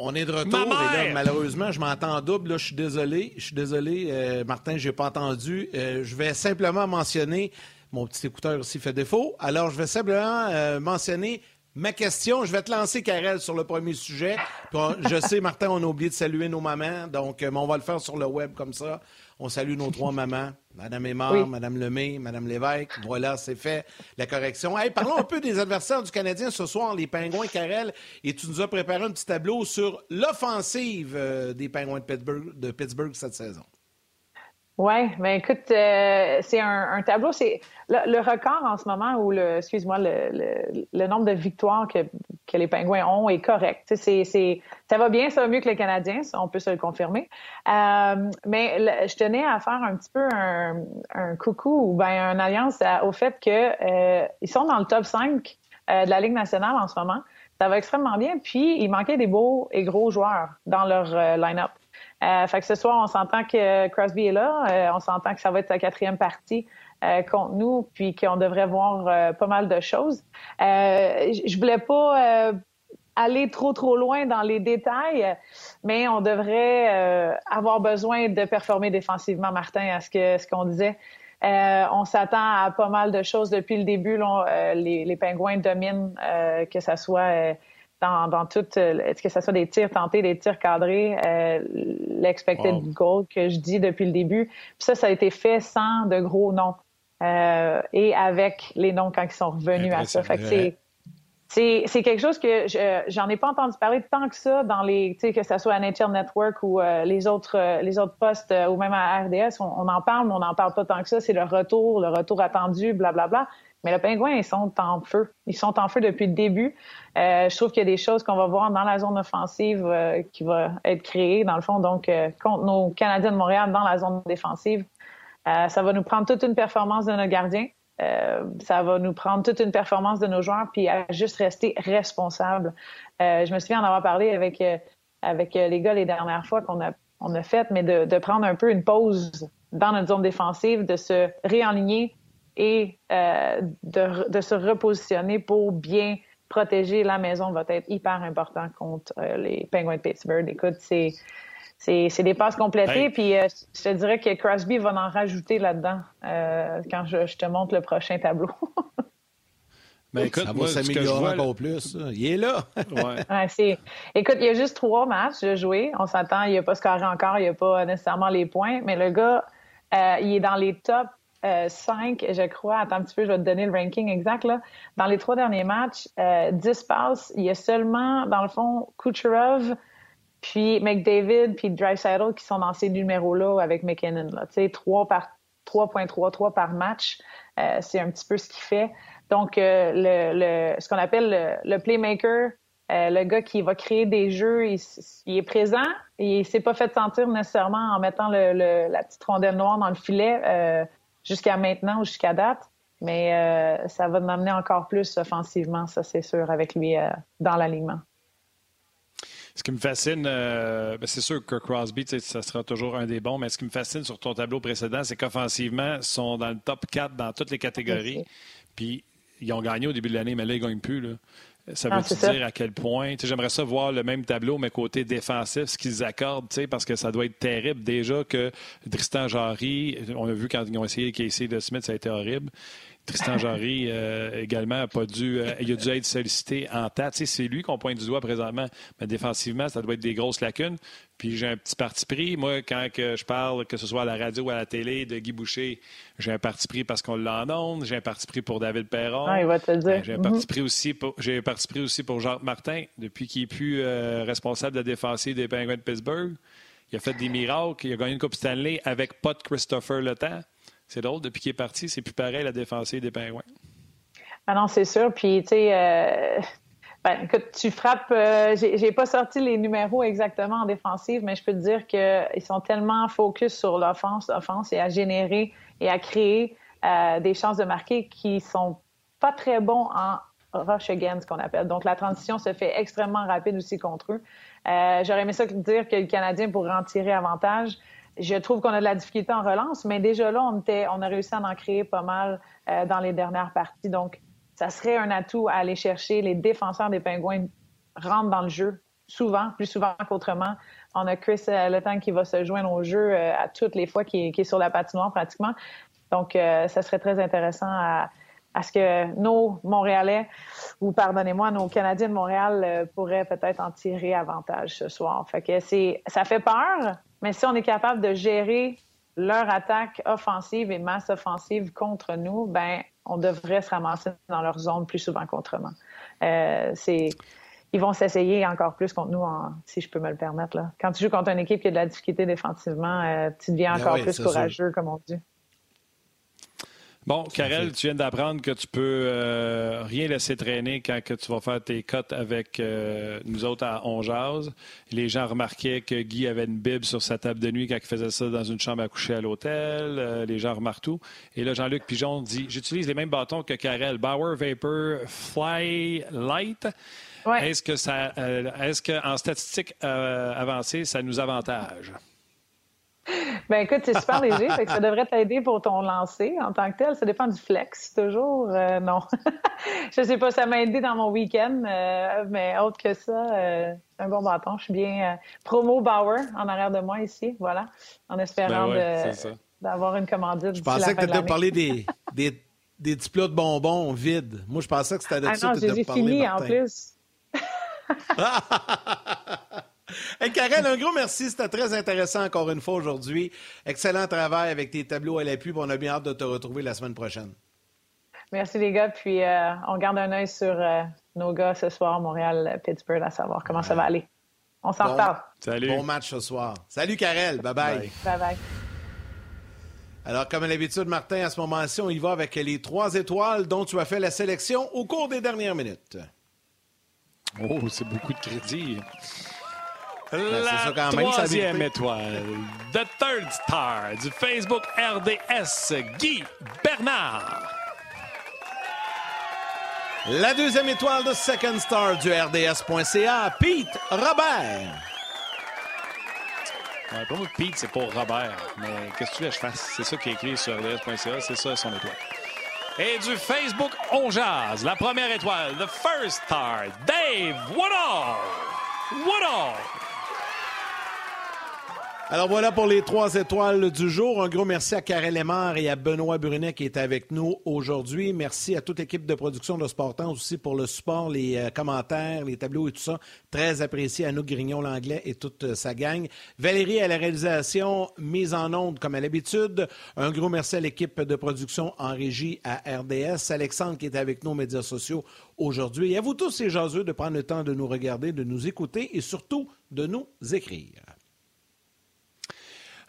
on est de retour. Et malheureusement, je m'entends en double. Là, je suis désolé. Je suis désolé, euh, Martin, je n'ai pas entendu. Euh, je vais simplement mentionner. Mon petit écouteur aussi fait défaut. Alors, je vais simplement euh, mentionner ma question. Je vais te lancer, Karel, sur le premier sujet. je sais, Martin, on a oublié de saluer nos mamans. Donc, on va le faire sur le web comme ça. On salue nos trois mamans, Madame Aymar, Madame Lemay, Madame Lévesque. Voilà, c'est fait, la correction. Hey, parlons un peu des adversaires du Canadien ce soir, les Pingouins Carrel. Et tu nous as préparé un petit tableau sur l'offensive euh, des Pingouins de Pittsburgh, de Pittsburgh cette saison. Oui, mais écoute, euh, c'est un, tableau. C'est le, record en ce moment où le, excuse-moi, le, le, nombre de victoires que, que les Pingouins ont est correct. C'est, c'est, ça va bien, ça va mieux que les Canadiens, on peut se le confirmer. Euh, mais je tenais à faire un petit peu un, un coucou ou bien une alliance au fait que euh, ils sont dans le top 5 euh, de la Ligue nationale en ce moment. Ça va extrêmement bien. Puis il manquait des beaux et gros joueurs dans leur line-up. Euh, fait que ce soir, on s'entend que Crosby est là. Euh, on s'entend que ça va être sa quatrième partie euh, contre nous, puis qu'on devrait voir pas mal de choses. je voulais pas aller trop trop loin dans les détails, mais on devrait avoir besoin de performer défensivement, Martin, à ce que ce qu'on disait. on s'attend à pas mal de choses depuis le début. les, les, pingouins dominent, que ça soit dans, dans tout, euh, est-ce que ce soit des tirs tentés, des tirs cadrés, euh, l'expected goal que je dis depuis le début. Puis ça, ça a été fait sans de gros noms euh, et avec les noms quand ils sont revenus à ça. Fait que c'est c'est quelque chose que j'en ai pas entendu parler tant que ça dans les, tu sais, que ce soit à Nature Network ou les autres les autres postes ou même à RDS, on, on en parle, mais on n'en parle pas tant que ça. C'est le retour, le retour attendu, blablabla. Bla, bla. Mais le pingouin, ils sont en feu. Ils sont en feu depuis le début. Euh, je trouve qu'il y a des choses qu'on va voir dans la zone offensive euh, qui va être créée, dans le fond, donc euh, contre nos Canadiens de Montréal dans la zone défensive. ça va nous prendre toute une performance de nos gardiens. ça va nous prendre toute une performance de nos joueurs, puis à juste rester responsable. je me souviens en avoir parlé avec, avec les gars les dernières fois qu'on a, on a fait, mais de, de prendre un peu une pause dans notre zone défensive, de se réaligner, et euh, de, de, se repositionner pour bien protéger la maison va être hyper important contre euh, les Penguins de Pittsburgh. Écoute, c'est c'est des passes complétées, puis euh, je te dirais que Crosby va en rajouter là-dedans quand je, te montre le prochain tableau. [laughs] Ben écoute, ça va s'améliorer encore plus. Il est là. [laughs] ouais. Écoute, il y a juste trois matchs de jouer. On s'attend, il n'y a pas scoré encore, il n'y a pas nécessairement les points, mais le gars, il est dans les tops 5, euh, je crois. Attends un petit peu, je vais te donner le ranking exact. Là. Dans les trois derniers matchs, euh, 10 passes. Il y a seulement, dans le fond, Kucherov, puis McDavid, puis Dreisaitl qui sont dans ces numéros-là avec McKinnon. Là. Tu sais, 3 par 3.3, 3 par match. Euh, c'est un petit peu ce qu'il fait. Donc, euh, le, le, ce qu'on appelle le, playmaker, le gars qui va créer des jeux, il, est présent. Il s'est pas fait sentir nécessairement en mettant le, la petite rondelle noire dans le filet jusqu'à maintenant ou jusqu'à date. Mais euh, ça va m'amener encore plus offensivement, ça c'est sûr, avec lui euh, dans l'alignement. Ce qui me fascine, euh, ben, c'est sûr que Crosby, ça sera toujours un des bons, mais ce qui me fascine sur ton tableau précédent, c'est qu'offensivement, ils sont dans le top 4 dans toutes les catégories. Puis ils ont gagné au début de l'année, mais là, ils ne gagnent plus. Là. Ça veut dire à quel point? J'aimerais ça voir le même tableau, mais côté défensif, ce qu'ils accordent, parce que ça doit être terrible. Déjà que Tristan Jarry, on a vu quand ils ont essayé Casey de Smith, ça a été horrible. Tristan Jarry euh, également a pas dû, euh, il a dû être sollicité en tête. c'est lui qu'on pointe du doigt présentement, mais défensivement, ça doit être des grosses lacunes. Puis j'ai un petit parti pris. Moi, quand que je parle, que ce soit à la radio ou à la télé, de Guy Boucher, j'ai un parti pris parce qu'on l'a en J'ai un parti pris pour David Perron. Ah, il va te dire. Ben, j'ai un parti pris aussi pour, j'ai un parti pris aussi pour Jacques Martin, depuis qu'il est plus euh, responsable de la défensive des Penguins de Pittsburgh. Il a fait des miracles. Il a gagné une Coupe Stanley avec pas de Christopher Le Temps. C'est drôle, depuis qu'il est parti, c'est plus pareil la défensive des Pingouins. Ah non, c'est sûr. Puis, tu sais, euh, ben, écoute, tu frappes. Euh, j'ai pas sorti les numéros exactement en défensive, mais je peux te dire qu'ils sont tellement focus sur l'offense, l'offense et à générer et à créer euh, des chances de marquer qui sont pas très bons en rush again, ce qu'on appelle. Donc, la transition se fait extrêmement rapide aussi contre eux. J'aurais aimé ça dire que le Canadien pourrait en tirer avantage je trouve qu'on a de la difficulté en relance, mais déjà là, on, était, on a réussi à en créer pas mal euh, dans les dernières parties. Donc, ça serait un atout à aller chercher. Les défenseurs des Pingouins rentrent dans le jeu souvent, plus souvent qu'autrement. On a Chris euh, Le Temps qui va se joindre au jeu euh, à toutes les fois qui est, sur la patinoire pratiquement. Donc, ça serait très intéressant à, ce que nos Montréalais, ou pardonnez-moi, nos Canadiens de Montréal pourraient peut-être en tirer avantage ce soir. Fait que c'est, ça fait peur, mais si on est capable de gérer leur attaque offensive et masse offensive contre nous, ben on devrait se ramasser dans leur zone plus souvent qu'autrement. Euh, c'est ils vont s'essayer encore plus contre nous, si je peux me le permettre. Là. Quand tu joues contre une équipe qui a de la difficulté défensivement, euh, tu deviens ben encore plus courageux, comme on dit. Bon, Karel, tu viens d'apprendre que tu peux euh, rien laisser traîner quand que tu vas faire tes cotes avec euh, nous autres à Onjaz. Les gens remarquaient que Guy avait une bible sur sa table de nuit quand il faisait ça dans une chambre à coucher à l'hôtel. Euh, les gens remarquent tout. Et là, Jean-Luc Pigeon dit J'utilise les mêmes bâtons que Karel. Bauer Vapor Fly Light. Est-ce que ça est-ce qu'en statistique avancée, ça nous avantage? [laughs] Ben écoute, c'est super léger, ça devrait t'aider pour ton lancer en tant que tel. Ça dépend du flex, toujours. Euh, non. [laughs] je sais pas, ça m'a aidé dans mon week-end, euh, mais autre que ça, euh, c'est un bon bâton. Je suis bien promo Bauer en arrière de moi ici, voilà, en espérant ben d'avoir une commandite. Je pensais que tu étais parler des, [laughs] des, des petits plats de bonbons vides. Moi, je pensais que c'était de ah ça que tu parlé, fini en plus. [laughs] Hey, Karen, un gros merci. C'était très intéressant encore une fois aujourd'hui. Excellent travail avec tes tableaux à l'appui. On a bien hâte de te retrouver la semaine prochaine. Merci les gars. Puis euh, on garde un œil sur euh, nos gars ce soir, Montréal-Pittsburgh, à savoir comment ça va aller. On s'en reparle. Salut. Bon match ce soir. Salut Karel. Bye bye. Bye bye. Alors, comme à l'habitude, Martin, à ce moment-ci, on y va avec les trois étoiles dont tu as fait la sélection au cours des dernières minutes. Oh, c'est beaucoup de crédit. Ben, la troisième étoile, The Third Star du Facebook RDS, Guy Bernard. La deuxième étoile de Second Star du RDS.ca, Pete Robert. pour moi, Pete, c'est pour Robert. Mais qu'est-ce que tu veux que je fasse? C'est ça qui est écrit sur RDS.ca, c'est ça son étoile. Et du Facebook On Jazz, la première étoile, The First Star, Dave Woodall. Woodall. Alors voilà pour les trois étoiles du jour. Un gros merci à Karel Lemar et à Benoît Brunet qui est avec nous aujourd'hui. Merci à toute l'équipe de production de Sportance aussi pour le support, les euh, commentaires, les tableaux et tout ça. Très apprécié à nous, Grignon l'anglais et toute euh, sa gang. Valérie à la réalisation, mise en onde comme à l'habitude. Un gros merci à l'équipe de production en régie à RDS. Alexandre qui est avec nous aux médias sociaux aujourd'hui. Et à vous tous, ces jaseux, de prendre le temps de nous regarder, de nous écouter et surtout de nous écrire.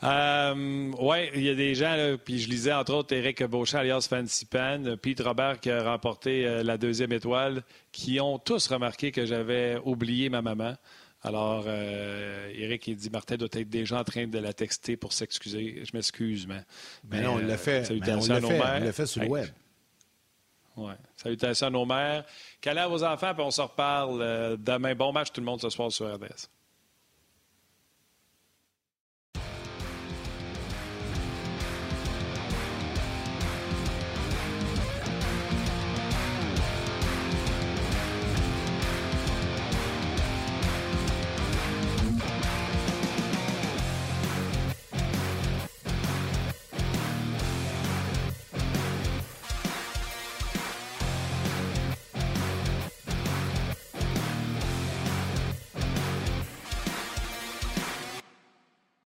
Euh, oui, il y a des gens, puis je lisais entre autres Eric Beauchamp alias Fancy Pan, Pete Robert qui a remporté euh, la deuxième étoile, qui ont tous remarqué que j'avais oublié ma maman. Alors, euh, Eric, il dit Martin doit être déjà en train de la texter pour s'excuser. Je m'excuse, mais. Mais non, on l'a fait. Salutations à nos mères. On l'a fait sur le web. Oui. Salutations à nos mères. Câlin à vos enfants, puis on se reparle demain. Bon match tout le monde ce soir sur RDS.